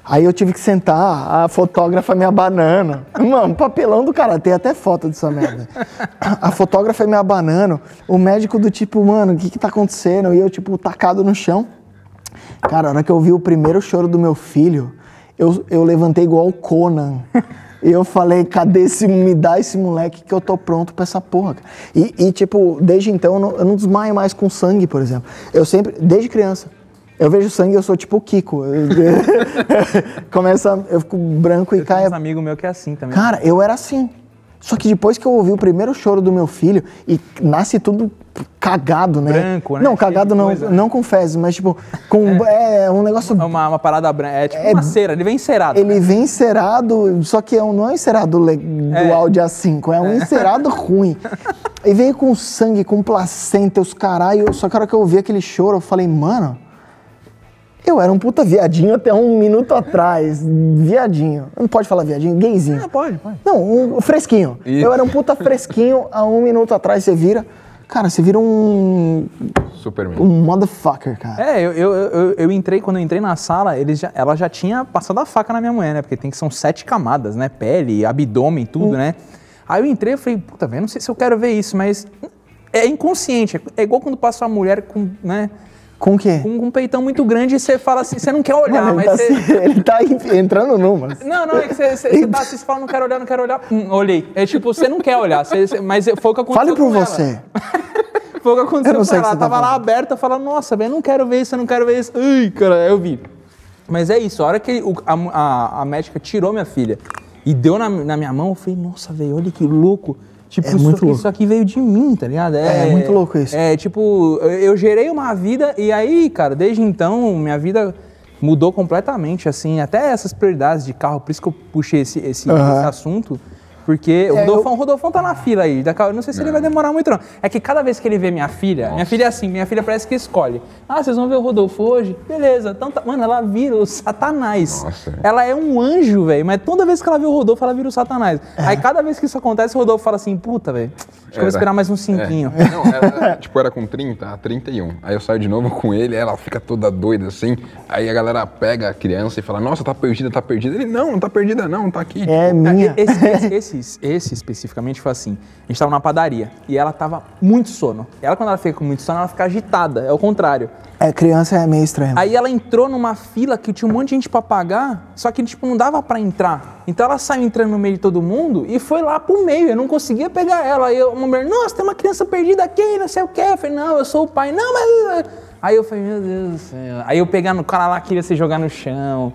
Aí eu tive que sentar, a fotógrafa me abanando. Mano, papelão do cara, tem até foto dessa merda. A fotógrafa me abanando, o médico do tipo, mano, o que que tá acontecendo? E eu, tipo, tacado no chão. Cara, a hora que eu vi o primeiro choro do meu filho, eu, eu levantei igual o Conan. E eu falei, cadê esse, me dá esse moleque que eu tô pronto pra essa porra. cara. E, e, tipo, desde então eu não, eu não desmaio mais com sangue, por exemplo. Eu sempre, desde criança, eu vejo sangue eu sou tipo o Kiko. Eu- Começa, eu fico branco e cai. Tem uns amigos meus que é assim também. Cara, eu era assim. Só que depois que eu ouvi o primeiro choro do meu filho, e nasce tudo cagado, né? Branco, né? Não, cagado não, coisa. não com fezes, mas tipo, com. É, um negócio. É uma, uma parada branca. É tipo É- uma cera, ele vem encerado. Ele vem encerado, só que é não é um encerado le- do É. áudio A5, é um encerado ruim. E veio com sangue, com placenta, os caralho. Só que a hora que eu ouvi aquele choro, eu falei, mano, eu era um puta viadinho até um minuto atrás. Viadinho. Não pode falar viadinho, gayzinho. Ah, pode, pode. Não, um fresquinho. Isso. Eu era um puta fresquinho há um minuto atrás, você vira. Cara, você vira um. Superman. um motherfucker, cara. É, eu, eu, eu, eu entrei, quando eu entrei na sala, eles já, ela já tinha passado a faca na minha mulher, né? Porque tem que são sete camadas, né? Pele, abdômen, tudo, né? Aí eu entrei e falei, puta, velho, não sei se eu quero ver isso, mas é inconsciente. É igual quando passa uma mulher com, né? Com o quê? Com um peitão muito grande e você fala assim, você não quer olhar, Mano, mas tá, você. ele tá en- entrando numa. Não, não, é que você, tá assim, você fala, não quero olhar, não quero olhar. Hum, olhei. É tipo, você não quer olhar, você- mas foi o que aconteceu. Fale por você. Foi o que aconteceu com ela. Ela tá tava lá aberta, falando, nossa, velho, não quero ver isso, eu não quero ver isso. Ai, cara, eu vi. Mas é isso, a hora que o- a, a- a médica tirou minha filha e deu na, na minha mão, eu falei, nossa, velho, olha que louco. Tipo, É isso, muito aqui, louco. isso aqui veio de mim, tá ligado? É, muito louco isso. É, tipo, eu, gerei uma vida e aí, cara, desde então, minha vida mudou completamente, assim, até essas prioridades de carro, por isso que eu puxei esse, esse, Aham. esse assunto. Porque o É, Rodolfão, o Rodolfão tá na fila aí. daqui a- Eu não sei se ele vai demorar muito, não. É que cada vez que ele vê minha filha, minha filha é assim, minha filha parece que escolhe. Ah, vocês vão ver o Rodolfo hoje? Beleza. Então, tá- mano, ela vira o Satanás. Nossa. Ela é um anjo, velho. Mas toda vez que ela vê o Rodolfo, ela vira o Satanás. É. Aí cada vez que isso acontece, o Rodolfo fala assim, puta, velho, acho que eu vou Era. esperar mais um cinquinho. É. Não, era, tipo, era com 30, a 31. Aí eu saio de novo com ele, ela fica toda doida assim. Aí a galera pega a criança e fala, nossa, tá perdida, tá perdida. Ele, não, não tá perdida não, tá aqui. É minha. Esse, esse, esse, esse especificamente foi assim. A gente tava na padaria e ela tava muito sono. Ela, quando ela fica com muito sono, ela fica agitada. É o contrário. É, criança é meio estranho. Aí ela entrou numa fila que tinha um monte de gente pra pagar, só que tipo, não dava pra entrar. Então ela saiu entrando no meio de todo mundo e foi lá pro meio. Eu não conseguia pegar ela. Aí uma mulher, nossa, tem uma criança perdida aqui, não sei o quê. Eu falei, não, eu sou o pai. Não, mas. Aí eu falei, meu Deus do céu. Aí eu pegar no cara lá, queria se jogar no chão.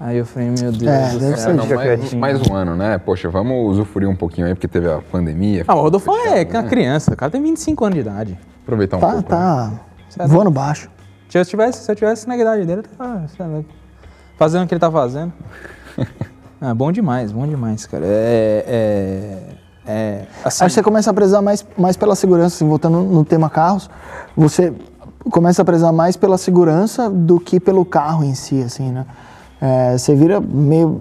Aí eu falei, meu Deus É, do deve céu. ser não, mais, mais um ano, né? Poxa, vamos usufruir um pouquinho aí, porque teve a pandemia. Ah, o Rodolfo é né? criança, o cara tem 25 anos de idade. Aproveitar um Tá, pouco. né? tá. Certo. Voando baixo. Se eu tivesse, se eu tivesse na idade dele, eu tava sei lá, fazendo o que ele tá fazendo. Ah, bom demais, bom demais, cara. É. é, é assim, Acho que você começa a prezar mais, mais pela segurança, assim, voltando no tema carros, você começa a prezar mais pela segurança do que pelo carro em si, assim, né? É, você vira meio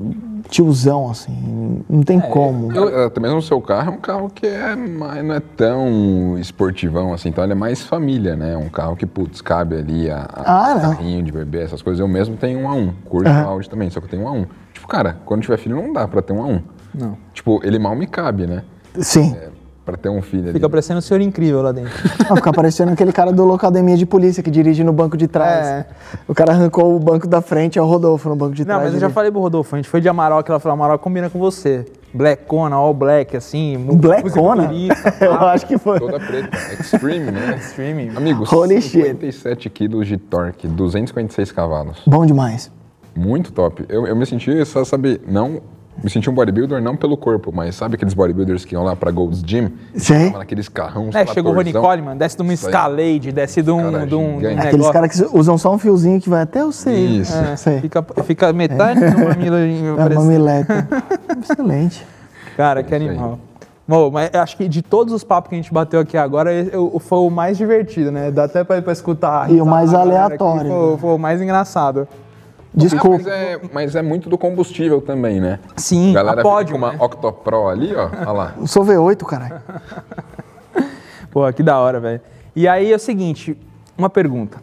tiozão, assim, não tem como. Eu- Até mesmo o seu carro é um carro que é mais, não é tão esportivão assim, então ele é mais família, né? Um carro que, putz, cabe ali a, a Ah, não. carrinho de bebê, essas coisas. Eu mesmo tenho um A1, curto Aham. o Audi também, só que eu tenho um A1. Tipo, cara, quando tiver filho não dá pra ter um A1. Não. Tipo, ele mal me cabe, né? Sim. Pra ter um filho ali. Fica parecendo o senhor incrível lá dentro. Ah, fica parecendo aquele cara do Locademia de Polícia que dirige no banco de trás. É. O cara arrancou o banco da frente, é o Rodolfo no banco de Não, trás. mas eu já ali. falei pro Rodolfo, a gente foi de Amarok, ela falou, Amarok combina com você. Blackona, all black, assim. Blackona? Eu acho que foi. Toda preta. Extreme, né? Streaming. Amigo, Holy shit. 57 quilos de torque, 256 cavalos. Bom demais. Muito top. Eu, eu me senti, só sabe, não. Me senti um bodybuilder não pelo corpo, mas sabe aqueles bodybuilders que iam lá pra Gold's Gym? Estavam Naqueles carrão. É, chegou o Ronnie Coleman, desce de uma. Escalade, desce de um, Cara de um, de um. Aqueles caras que usam só um fiozinho que vai até o seio. Isso. É, sei. Fica, fica metade do mamilo É, mamileta. Excelente. Cara, que É aí. animal. Bom, mas acho que de todos os papos que a gente bateu aqui agora, eu- foi o mais divertido, né? Dá até pra, pra escutar. a E o mais aleatório, Foi, né? foi o mais engraçado. Desculpa. Mas é, mas é muito do combustível também, né? Sim, a galera a pódio, com uma né? Octopro ali, ó. Olha lá. Eu sou V8, caralho. Pô, que da hora, velho. E aí é o seguinte, uma pergunta.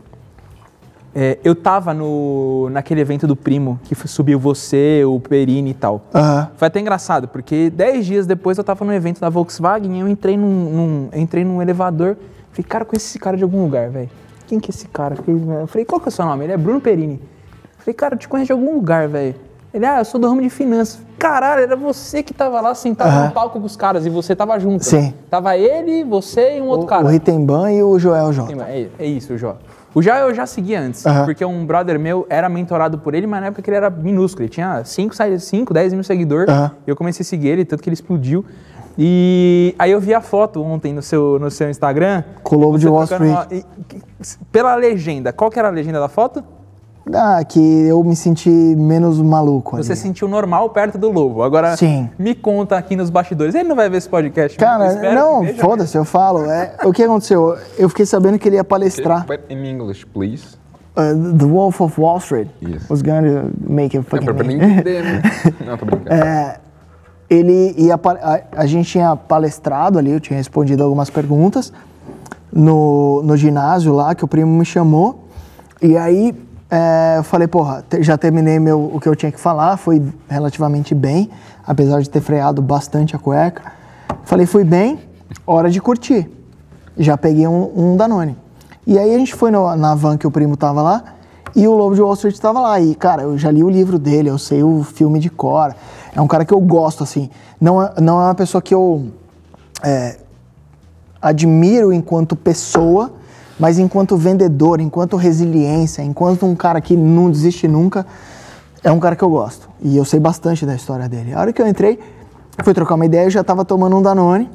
É, eu tava no, naquele evento do primo, que subiu você, o Perini e tal. Aham. Foi até engraçado, porque dez dias depois eu tava no evento da Volkswagen e eu entrei num, num- eu entrei num elevador. Falei, cara, conheço esse cara de algum lugar, velho. Quem que é esse cara? Fiquei- Eu falei, qual que é o seu nome? Ele é Bruno Perini. Falei, cara, eu te conheço de algum lugar, velho. Ele, ah, eu sou do ramo de finanças. Caralho, era você que tava lá sentado no palco com os caras e você tava junto. Sim. né? Tava ele, você e um outro O, cara. o Ritemban e o Joel J. É, é isso, o Jó. O Jó eu já seguia antes, porque um brother meu era mentorado por ele, mas na época que ele era minúsculo. Ele tinha 5, 5 10 mil seguidores. E eu comecei a seguir ele, tanto que ele explodiu. E aí eu vi a foto ontem no seu, no seu Instagram. Com o lobo de Wall Street. uma- e- pela legenda, qual que era a legenda da foto? Ah, que eu me senti menos maluco ali. Você se sentiu normal perto do lobo. Agora, Sim. me conta aqui nos bastidores. Ele não vai ver esse podcast. Cara, não, foda-se, eu falo. É, o que aconteceu? Eu fiquei sabendo que ele ia palestrar. But in English, please. Uh, the Wolf of Wall Street Isso. was going to make a É fucking pra, pra entender, né? Não, tô brincando. É, ele ia a, a gente tinha palestrado ali, eu tinha respondido algumas perguntas no, no ginásio lá que o primo me chamou e aí é, eu falei porra já terminei meu o que eu tinha que falar foi relativamente bem apesar de ter freado bastante a cueca falei fui bem hora de curtir já peguei um, um Danone e aí a gente foi no- na van que o primo tava lá e o Lobo de Wall Street estava lá. E, cara, eu já li o livro dele, eu sei o filme de cor. É um cara que eu gosto, assim. Não é, não é uma pessoa que eu é, admiro enquanto pessoa, mas enquanto vendedor, enquanto resiliência, enquanto um cara que não desiste nunca, é um cara que eu gosto. E eu sei bastante da história dele. A hora que eu entrei, fui trocar uma ideia, eu já tava tomando um Danone.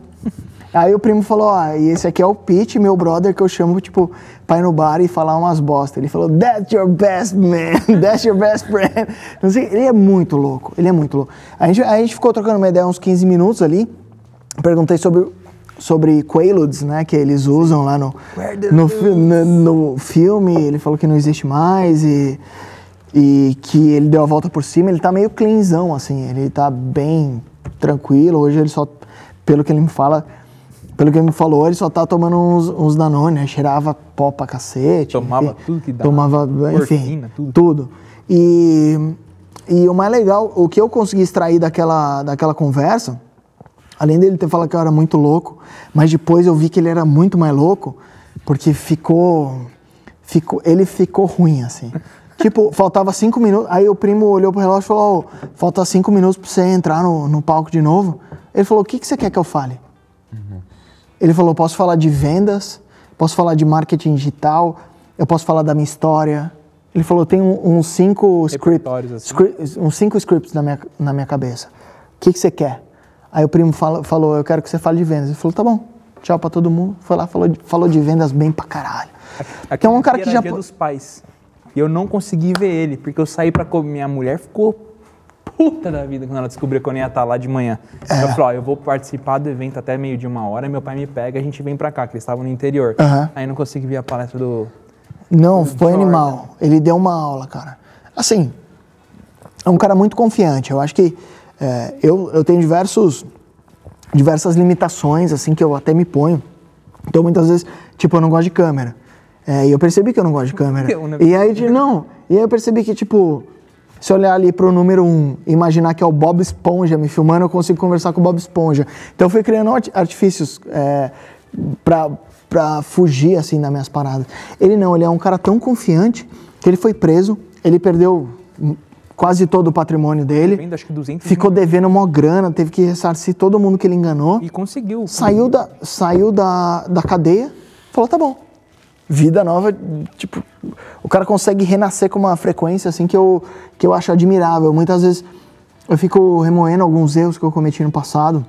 Aí o primo falou, ah, e esse aqui é o Pete, meu brother, que eu chamo, tipo, pra ir no bar e falar umas bosta. Ele falou, that's your best man, that's your best friend. Não sei, ele é muito louco, ele é muito louco. A gente, a gente ficou trocando uma ideia uns 15 minutos ali, perguntei sobre, sobre Quaaludes, né, que eles usam lá no, no, no, no filme, ele falou que não existe mais e, e que ele deu a volta por cima, ele tá meio cleanzão, assim, ele tá bem tranquilo, hoje ele só, pelo que ele me fala, pelo que ele me falou, ele só tá tomando uns, uns Danone, né, cheirava pó pra cacete. Tomava enfim, tudo que dá, Tomava, enfim, tudo. tudo. E, e o mais legal, o que eu consegui extrair daquela, daquela conversa, além dele ter falado que eu era muito louco, mas depois eu vi que ele era muito mais louco, porque ficou, ficou ele ficou ruim, assim. tipo, faltava cinco minutos, aí o primo olhou pro relógio e falou, "Ô, falta cinco minutos pra você entrar no, no palco de novo. Ele falou, o que, que você quer que eu fale? Ele falou: posso falar de vendas, posso falar de marketing digital, eu posso falar da minha história. Ele falou: tem um- uns cinco scripts, assim. uns cinco scripts na minha, na minha cabeça. O que, que você quer? Aí o primo fala- falou: eu quero que você fale de vendas. Ele falou: tá bom, tchau pra todo mundo. Foi lá, falou de, falou de vendas bem pra caralho. Aqui Então é um cara que já. dia dos pais. E eu não consegui ver ele, porque eu saí pra comer. Minha mulher ficou puta da vida quando ela descobriu que eu não ia estar lá de manhã. É. Eu falei, ó, eu vou participar do evento até meio de uma hora, meu pai me pega e a gente vem pra cá, que eles estavam no interior. Aham. Aí eu não consegui ver a palestra do... Não, foi Jordan. animal. Ele deu uma aula, cara. Assim, é um cara muito confiante. Eu acho que é, eu, eu tenho diversos, diversas limitações, assim, que eu até me ponho. Então, muitas vezes, tipo, eu não gosto de câmera. É, e eu percebi que eu não gosto de câmera. Eu, né? E aí, de- não. E aí eu percebi que, tipo, se eu olhar ali pro número um, imaginar que é o Bob Esponja me filmando, eu consigo conversar com o Bob Esponja. Então eu fui criando art- artifícios é, pra, pra fugir, assim, das minhas paradas. Ele não, ele é um cara tão confiante que ele foi preso, ele perdeu quase todo o patrimônio dele. Vendo, acho que 200 Ficou mil. devendo uma grana, teve que ressarcir todo mundo que ele enganou. E conseguiu. Saiu da, saiu da, da cadeia, falou, tá bom. Vida nova, tipo, o cara consegue renascer com uma frequência assim que eu, que eu acho admirável. Muitas vezes eu fico remoendo alguns erros que eu cometi no passado.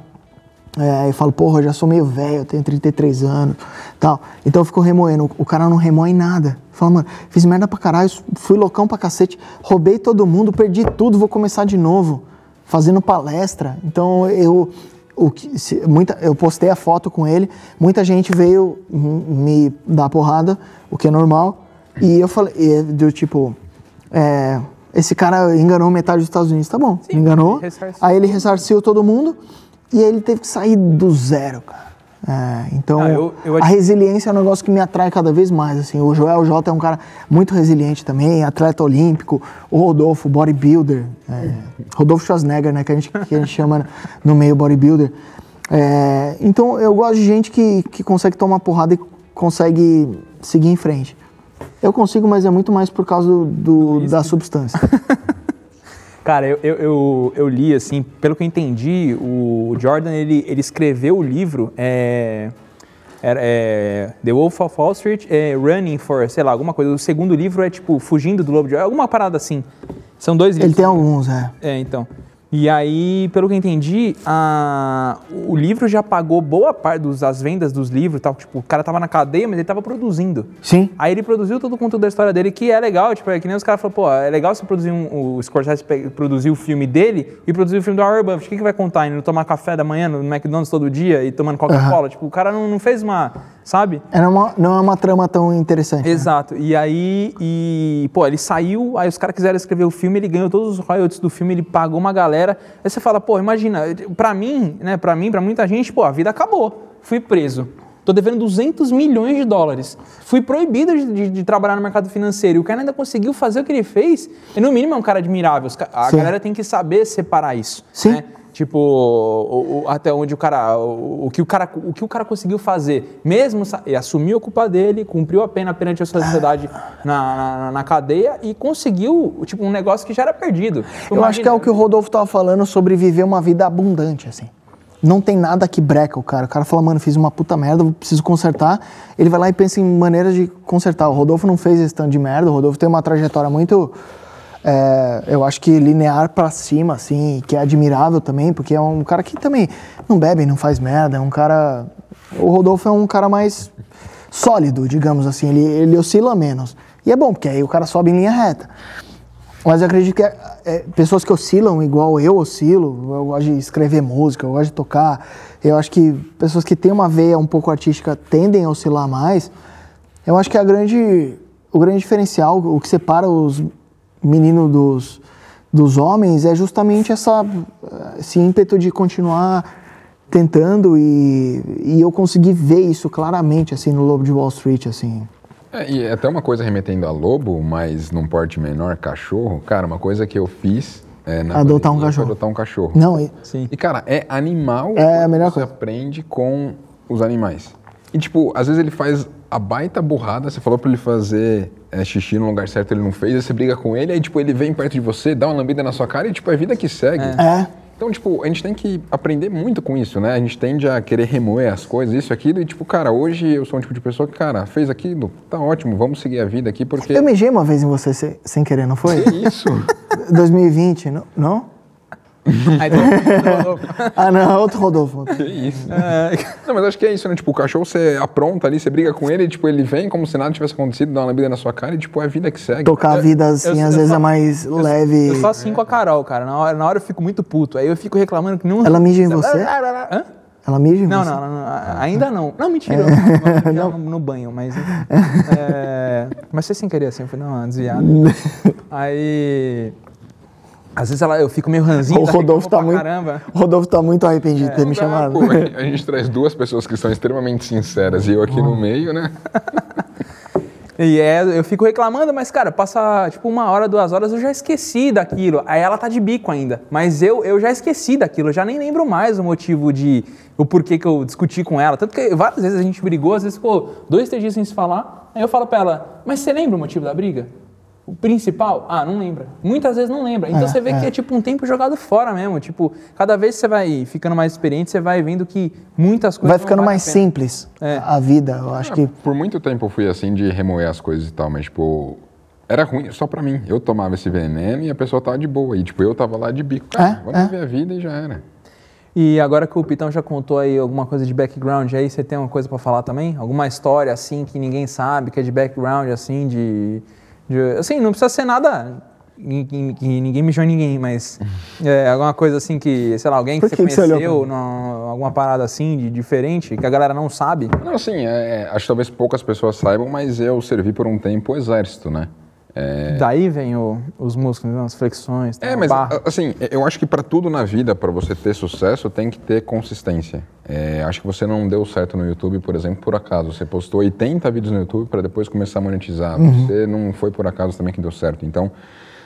É, eu falo, porra, eu já sou meio velho, eu tenho 33 anos, tal. Então eu fico remoendo. O cara não remoe nada. Fala, mano, fiz merda pra caralho, fui loucão pra cacete, roubei todo mundo, perdi tudo, vou começar de novo, fazendo palestra. Então eu, o que, se- muita, eu postei a foto com ele, muita gente veio me dar porrada, o que é normal. E eu falei, e do tipo, é, esse cara enganou metade dos Estados Unidos, tá bom, enganou. ele. Aí ele ressarciu todo mundo e aí ele teve que sair do zero, cara. É, então, Ah, eu- eu a resiliência é um negócio que me atrai cada vez mais. Assim. O Joel J é um cara muito resiliente também, atleta olímpico. O Rodolfo, bodybuilder. é, Rodolfo Schwarzenegger, né, que a gente, que a gente chama no meio bodybuilder. É, então, eu gosto de gente que, que consegue tomar porrada e consegue seguir em frente. Eu consigo, mas é muito mais por causa do, do- da substância. Cara, eu, eu, eu, li, assim, pelo que eu entendi, o Jordan, ele, ele escreveu o livro, é, era, é, The Wolf of Wall Street, é, Running for, sei lá, alguma coisa. O segundo livro é, tipo, Fugindo do Lobo de Wall, alguma parada assim. São dois Ele livros. tem alguns, é. É, então. E aí, pelo que eu entendi, a- o livro já pagou boa parte dos- das vendas dos livros tal. Tipo, o cara tava na cadeia, mas ele tava produzindo. Sim. Aí ele produziu todo o conteúdo da história dele, que é legal, tipo, é que nem os caras falaram, pô, é legal você produzir um, o Scorsese produzir o filme dele e produzir o filme do Howard Buffett. O que, que vai contar? Indo tomar café da manhã no McDonald's todo dia e tomando Coca-Cola? Tipo, o cara não, não fez uma, sabe? É uma, não é uma trama tão interessante. né? Exato. E aí, e, pô, ele saiu, aí os caras quiseram escrever o filme, ele ganhou todos os royalties do filme, ele pagou uma galera. Aí você fala, pô, imagina, pra mim, né, pra mim, pra muita gente, pô, a vida acabou. Fui preso. Tô devendo 200 milhões de dólares. Fui proibido de, de- de trabalhar no mercado financeiro. E o cara ainda conseguiu fazer o que ele fez. E no mínimo é um cara admirável. A Sim. galera tem que saber separar isso. Sim. né? Tipo, o- o- até onde o cara o, o que o cara. o que o cara conseguiu fazer, mesmo e assumiu a culpa dele, cumpriu a pena perante a sociedade na, na, na cadeia e conseguiu, tipo, um negócio que já era perdido. Eu acho que é o que o Rodolfo tava falando sobre viver uma vida abundante, assim. Não tem nada que breca o cara. O cara fala, mano, fiz uma puta merda, preciso consertar. Ele vai lá e pensa em maneiras de consertar. O Rodolfo não fez esse tanto de merda. O Rodolfo tem uma trajetória muito, é, eu acho que linear pra cima, assim, que é admirável também, porque é um cara que também não bebe, não faz merda. É um cara. O Rodolfo é um cara mais sólido, digamos assim. Ele, ele oscila menos. E é bom, porque aí o cara sobe em linha reta. Mas eu acredito que é, é, pessoas que oscilam igual eu oscilo, eu gosto de escrever música, eu gosto de tocar. Eu acho que pessoas que têm uma veia um pouco artística tendem a oscilar mais. Eu acho que a grande, o grande diferencial, o que separa os meninos dos, dos homens é justamente essa, esse ímpeto de continuar tentando e, e eu consegui ver isso claramente assim no Lobo de Wall Street assim. É, e até uma coisa remetendo a lobo, mas num porte menor, cachorro. Cara, uma coisa que eu fiz é, na Adotar um cachorro. adotar um cachorro. Não, e- Sim. E, cara, é animal É a melhor você coisa. aprende com os animais. E, tipo, às vezes ele faz a baita burrada, você falou pra ele fazer é, xixi no lugar certo, ele não fez, aí você briga com ele, aí, tipo, ele vem perto de você, dá uma lambida na sua cara e, tipo, é vida que segue. é. Então, tipo, a gente tem que aprender muito com isso, né? A gente tende a querer remoer as coisas, isso, aquilo, e, tipo, cara, hoje eu sou um tipo de pessoa que, cara, fez aquilo, tá ótimo, vamos seguir a vida aqui, porque... Eu mijei uma vez em você se- sem querer, não foi? Que isso? 2020, não? não? Aí, então, Ah, não, outro Rodolfo. Que isso? Não, mas acho que é isso, né? Tipo, o cachorro você apronta ali, você briga com ele, e, tipo, ele vem como se nada tivesse acontecido, dá uma lambida na sua cara e, tipo, é a vida que segue. Tocar a vida assim, eu- às eu vezes só- é mais leve. eu sou assim com a Carol, cara. Na hora, na hora eu fico muito puto. Aí eu fico reclamando que não. Ela mija em você? Hã? Ela mija em Não, você? não, não, não, ainda não. Não, mentira. Eu não. No, no banho, mas. É, mas foi sem querer assim, eu fui dar uma desviada. Aí. Às vezes ela, eu fico meio ranzinho, O Rodolfo tá pra muito, caramba. o Rodolfo tá muito arrependido de ter me Mas, ah, chamado. pô, a gente traz duas pessoas que são extremamente sinceras e eu aqui no meio, né? E é, eu fico reclamando, mas, cara, passa tipo uma hora, duas horas, eu já esqueci daquilo. Aí ela tá de bico ainda. Mas eu, eu já esqueci daquilo, eu já nem lembro mais o motivo de. o porquê que eu discuti com ela. Tanto que várias vezes a gente brigou, às vezes ficou dois, três dias sem se falar. Aí eu falo pra ela, mas você lembra o motivo da briga? O principal? Ah, não lembra. Muitas vezes não lembra. Então É, você vê que é. é tipo um tempo jogado fora mesmo. Tipo, cada vez que você vai ficando mais experiente, você vai vendo que muitas coisas. Vai ficando mais a simples É. a vida. Eu acho que Por muito tempo eu fui assim de remoer as coisas e tal, mas, tipo, era ruim só pra mim. Eu tomava esse veneno e a pessoa tava de boa. E, tipo, eu tava lá de bico. Cara, É, vamos é. viver a vida e já era. E agora que o Pitão já contou aí alguma coisa de background, aí você tem uma coisa pra falar também? Alguma história assim que ninguém sabe, que é de background assim, de, de- assim, não precisa ser nada que ninguém mijou em ninguém, mas é, alguma coisa assim que, sei lá, alguém que Por você que que você conheceu, não- alguma parada assim de diferente, que a galera não sabe. Não, assim, é, acho que talvez poucas pessoas saibam, mas eu servi por um tempo o exército, né? É, Daí vem o- os músculos, né, as flexões, É, tal, mas barra. assim, eu acho que para tudo na vida, para você ter sucesso, tem que ter consistência. É, acho que você não deu certo no YouTube, por exemplo, por acaso. Você postou 80 vídeos no YouTube para depois começar a monetizar. Você não foi por acaso também que deu certo. Então,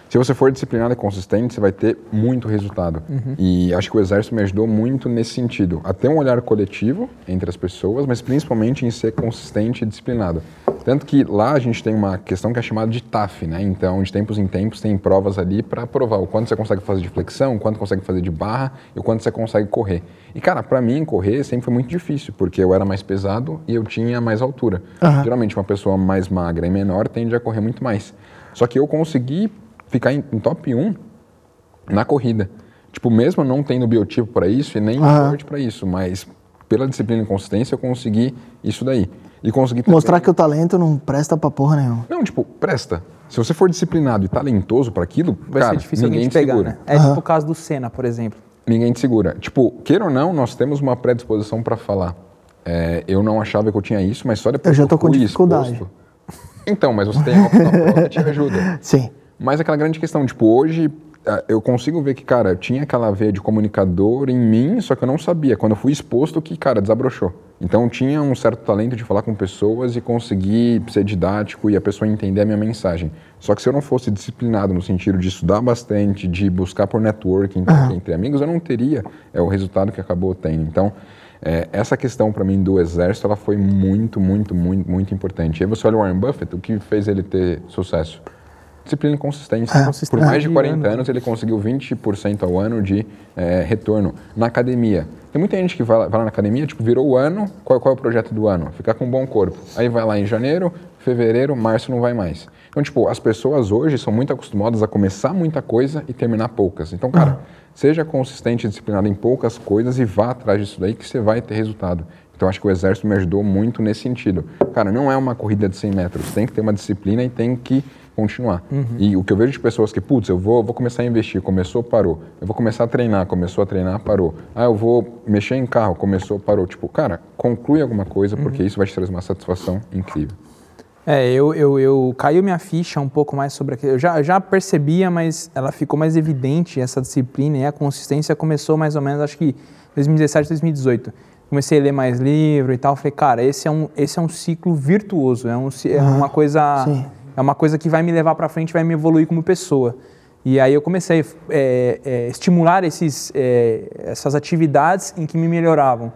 se você for disciplinado e consistente, você vai ter muito resultado. E acho que o Exército me ajudou muito nesse sentido. A ter um olhar coletivo entre as pessoas, mas principalmente em ser consistente e disciplinado. Tanto que lá a gente tem uma questão que é chamada de TAF, né? Então, de tempos em tempos, tem provas ali para provar o quanto você consegue fazer de flexão, o quanto consegue fazer de barra e o quanto você consegue correr. E, cara, para mim, correr sempre foi muito difícil, porque eu era mais pesado e eu tinha mais altura. Geralmente, uma pessoa mais magra e menor tende a correr muito mais. Só que eu consegui ficar em, em top 1 na corrida. Tipo, mesmo não tendo biotipo para isso e nem forte para isso, mas pela disciplina e consistência eu consegui isso daí. E consegui Mostrar que o talento não presta pra porra nenhuma. Não, tipo, presta. Se você for disciplinado e talentoso para aquilo, Vai cara, ser difícil ninguém alguém te pegar, segura. né? É tipo o caso do Senna, por exemplo. Ninguém te segura. Tipo, queira ou não, nós temos uma predisposição para falar. É, eu não achava que eu tinha isso, mas só depois Eu já tô com dificuldade. exposto- Então, mas você tem algo na prova que te ajuda. Sim. Mas aquela grande questão, tipo, hoje eu consigo ver que, cara, tinha aquela veia de comunicador em mim, só que eu não sabia. Quando eu fui exposto, que, cara, desabrochou. Então tinha um certo talento de falar com pessoas e conseguir ser didático e a pessoa entender a minha mensagem. Só que se eu não fosse disciplinado no sentido de estudar bastante, de buscar por networking entre amigos, eu não teria é, o resultado que acabou tendo. Então, é, essa questão para mim do exército, ela foi muito, muito, muito, muito importante. E aí você olha o Warren Buffett, o que fez ele ter sucesso? Disciplina e consistência. Por mais de 40 Anos. ele conseguiu 20% ao ano de é, retorno. Na academia, tem muita gente que vai lá, vai lá na academia, tipo, virou o ano, qual, qual é o projeto do ano? Ficar com um bom corpo. Aí vai lá em janeiro, fevereiro, março não vai mais. Então, tipo, as pessoas hoje são muito acostumadas a começar muita coisa e terminar poucas. Então, cara, seja consistente e disciplinado em poucas coisas e vá atrás disso daí que você vai ter resultado. Então, acho que o Exército me ajudou muito nesse sentido. Cara, não é uma corrida de 100 metros. Tem que ter uma disciplina e tem que continuar. E o que eu vejo de pessoas que, putz, eu vou, vou começar a investir, começou, parou. Eu vou começar a treinar, começou a treinar, parou. Ah, eu vou mexer em carro, começou, parou. Tipo, cara, conclui alguma coisa, porque isso vai te trazer uma satisfação incrível. É, eu, eu, eu caiu minha ficha um pouco mais sobre aquilo. Eu já, já percebia, mas ela ficou mais evidente, essa disciplina e a consistência começou mais ou menos, acho que 2017, 2018. Comecei a ler mais livro e tal. Falei, cara, esse é um, esse é um ciclo virtuoso, é, um, é uma coisa. sim. É uma coisa que vai me levar para frente, vai me evoluir como pessoa. E aí eu comecei a é, é, estimular esses, é, essas atividades em que me melhoravam.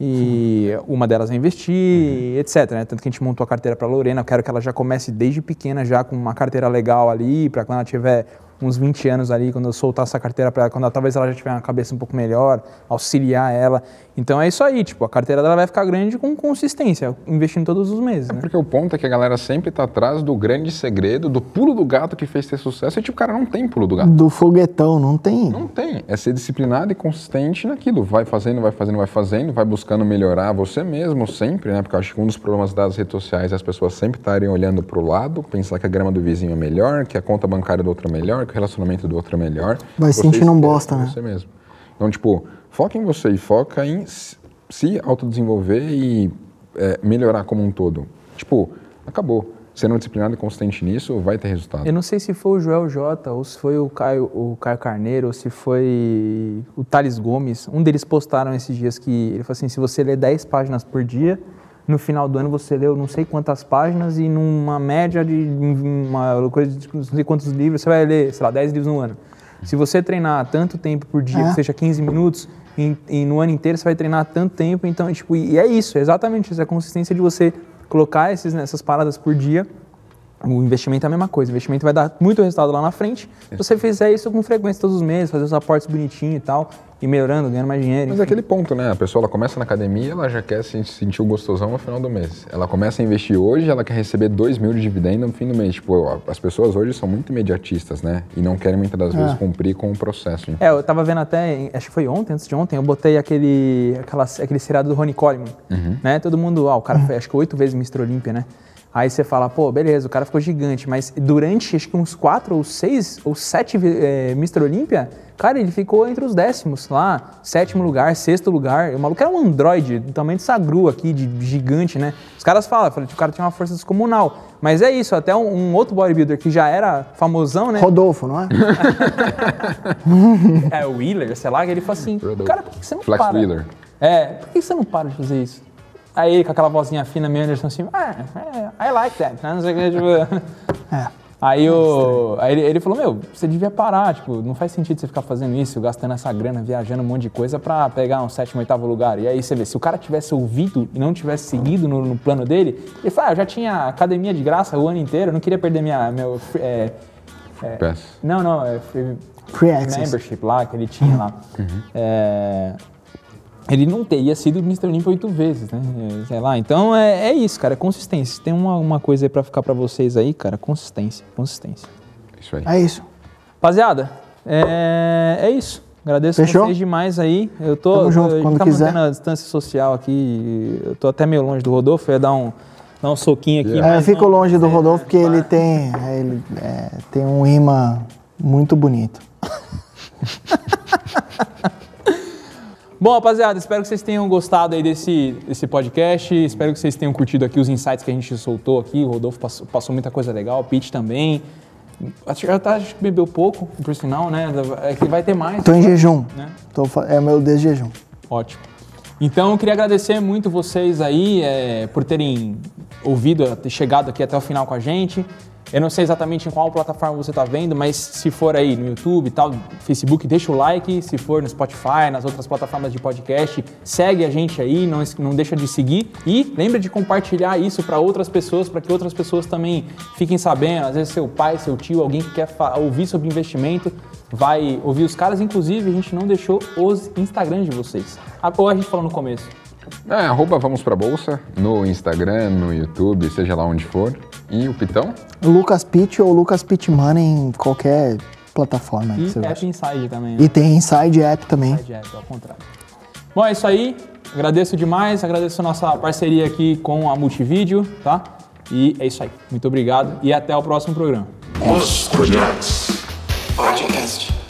E uma delas é investir, etc. né? Tanto que a gente montou a carteira para a Lorena. Eu quero que ela já comece desde pequena, já com uma carteira legal ali, para quando ela tiver uns 20 anos ali, quando eu soltar essa carteira para ela, quando ela, talvez ela já tiver uma cabeça um pouco melhor, auxiliar ela. Então é isso aí, tipo, a carteira dela vai ficar grande com consistência, investindo todos os meses, né? Porque o ponto é que a galera sempre tá atrás do grande segredo, do pulo do gato que fez ter sucesso. E, tipo, cara, não tem pulo do gato. Do foguetão, não tem. Não tem. É ser disciplinado e consistente naquilo. Vai fazendo, vai fazendo, vai fazendo, vai buscando melhorar você mesmo sempre, né? Porque eu acho que um dos problemas das redes sociais é as pessoas sempre estarem olhando para o lado, pensar que a grama do vizinho é melhor, que a conta bancária do outro é melhor, que o relacionamento do outro é melhor. Vai sentindo um bosta, né? Você mesmo. Então, tipo, foca em você e foca em se autodesenvolver e é, melhorar como um todo. Tipo, acabou. Sendo disciplinado e consistente nisso, vai ter resultado. Eu não sei se foi o Joel J, ou se foi o Caio, o Caio Carneiro, ou se foi o Thales Gomes. Um deles postaram esses dias que ele falou assim: se você ler 10 páginas por dia, no final do ano você leu não sei quantas páginas e numa média de uma coisa de não sei quantos livros, você vai ler, sei lá, 10 livros no ano. Se você treinar tanto tempo por dia, É. que seja 15 minutos, e, e no ano inteiro você vai treinar tanto tempo, então, tipo, e é isso, é exatamente isso, é a consistência de você colocar esses, nessas paradas por dia o investimento é a mesma coisa. O investimento vai dar muito resultado lá na frente. Se você fizer isso com frequência todos os meses, fazer os aportes bonitinhos e tal, e melhorando, ganhando mais dinheiro. Mas é aquele ponto, né? A pessoa ela começa na academia, ela já quer se sentir o gostosão no final do mês. Ela começa a investir hoje, ela quer receber 2 mil de dividendo no fim do mês. Tipo, as pessoas hoje são muito imediatistas, né? E não querem muitas das vezes cumprir com o processo. É, eu tava vendo até, acho que foi ontem, antes de ontem, eu botei aquele, aquela, aquele seriado do Ronnie Coleman, né? Todo mundo, ah, o cara foi, acho que oito vezes Mr. Olímpia, né? Aí você fala, pô, beleza, o cara ficou gigante, mas durante acho que uns quatro ou seis ou sete é, Mr. Olímpia, cara, ele ficou entre os décimos lá, sétimo lugar, sexto lugar. O maluco era um androide do tamanho de Sagru aqui, de gigante, né? Os caras falam, falam que o cara tinha uma força descomunal. Mas é isso, até um, um outro bodybuilder que já era famosão, né? Rodolfo, não é? é, o Wheeler, sei lá, que ele falou assim, Rodolfo. cara, por que você não Flex para? Wheeler. É, por que você não para de fazer isso? Aí ele com aquela vozinha fina, meio Anderson assim, ah, é, I like that, né? Não sei o que, tipo... É. Aí, o, aí ele, ele falou, meu, você devia parar, tipo, não faz sentido você ficar fazendo isso, gastando essa grana, viajando um monte de coisa pra pegar um sétimo, oitavo lugar. E aí você vê, se o cara tivesse ouvido e não tivesse seguido no, no plano dele, ele falou, ah, eu já tinha academia de graça o ano inteiro, eu não queria perder minha, meu, é, Pass. não, não, é free, Free membership lá, que ele tinha lá. É, ele não teria sido Mr. Olympia oito vezes, né? Sei lá. Então é, é isso, cara, é consistência. Tem uma, uma coisa aí pra ficar pra vocês aí, cara, consistência, consistência. Isso aí. É isso. Rapaziada, é, é isso. Agradeço Fechou? vocês demais aí. Eu tô, Tamo junto, a gente quando tá quiser. mantendo a distância social aqui. Eu tô até meio longe do Rodolfo, eu ia dar um, dar um soquinho aqui. É, eu fico não- longe do é, Rodolfo porque é, ele tem, é, ele, é, tem um imã muito bonito. Bom, rapaziada, espero que vocês tenham gostado aí desse, desse podcast. Espero que vocês tenham curtido aqui os insights que a gente soltou aqui. O Rodolfo passou, passou muita coisa legal, o Pete também. Acho, acho que bebeu pouco, por sinal, né? É que vai ter mais. Tô em jejum. Né? Tô é meu desjejum. Ótimo. Então, eu queria agradecer muito vocês aí é, por terem ouvido, ter chegado aqui até o final com a gente. Eu não sei exatamente em qual plataforma você está vendo, mas se for aí no YouTube e tal, Facebook, deixa o like. Se for no Spotify, nas outras plataformas de podcast, segue a gente aí, não, não deixa de seguir. E lembra de compartilhar isso para outras pessoas, para que outras pessoas também fiquem sabendo. Às vezes seu pai, seu tio, alguém que quer ouvir sobre investimento, vai ouvir os caras. Inclusive, a gente não deixou os Instagrams de vocês. Ou a gente falou no começo. É, arroba Vamos Pra Bolsa, no Instagram, no YouTube, seja lá onde for. E o Pitão? Lucas Pitt ou Lucas Pitt Money em qualquer plataforma E App gosta. Inside também. E tem Inside App também. Inside App, ao contrário. Bom, é isso aí. Agradeço demais, agradeço a nossa parceria aqui com a Multivídeo, tá? E é isso aí. Muito obrigado e até o próximo programa. Os Cunhados Podcast.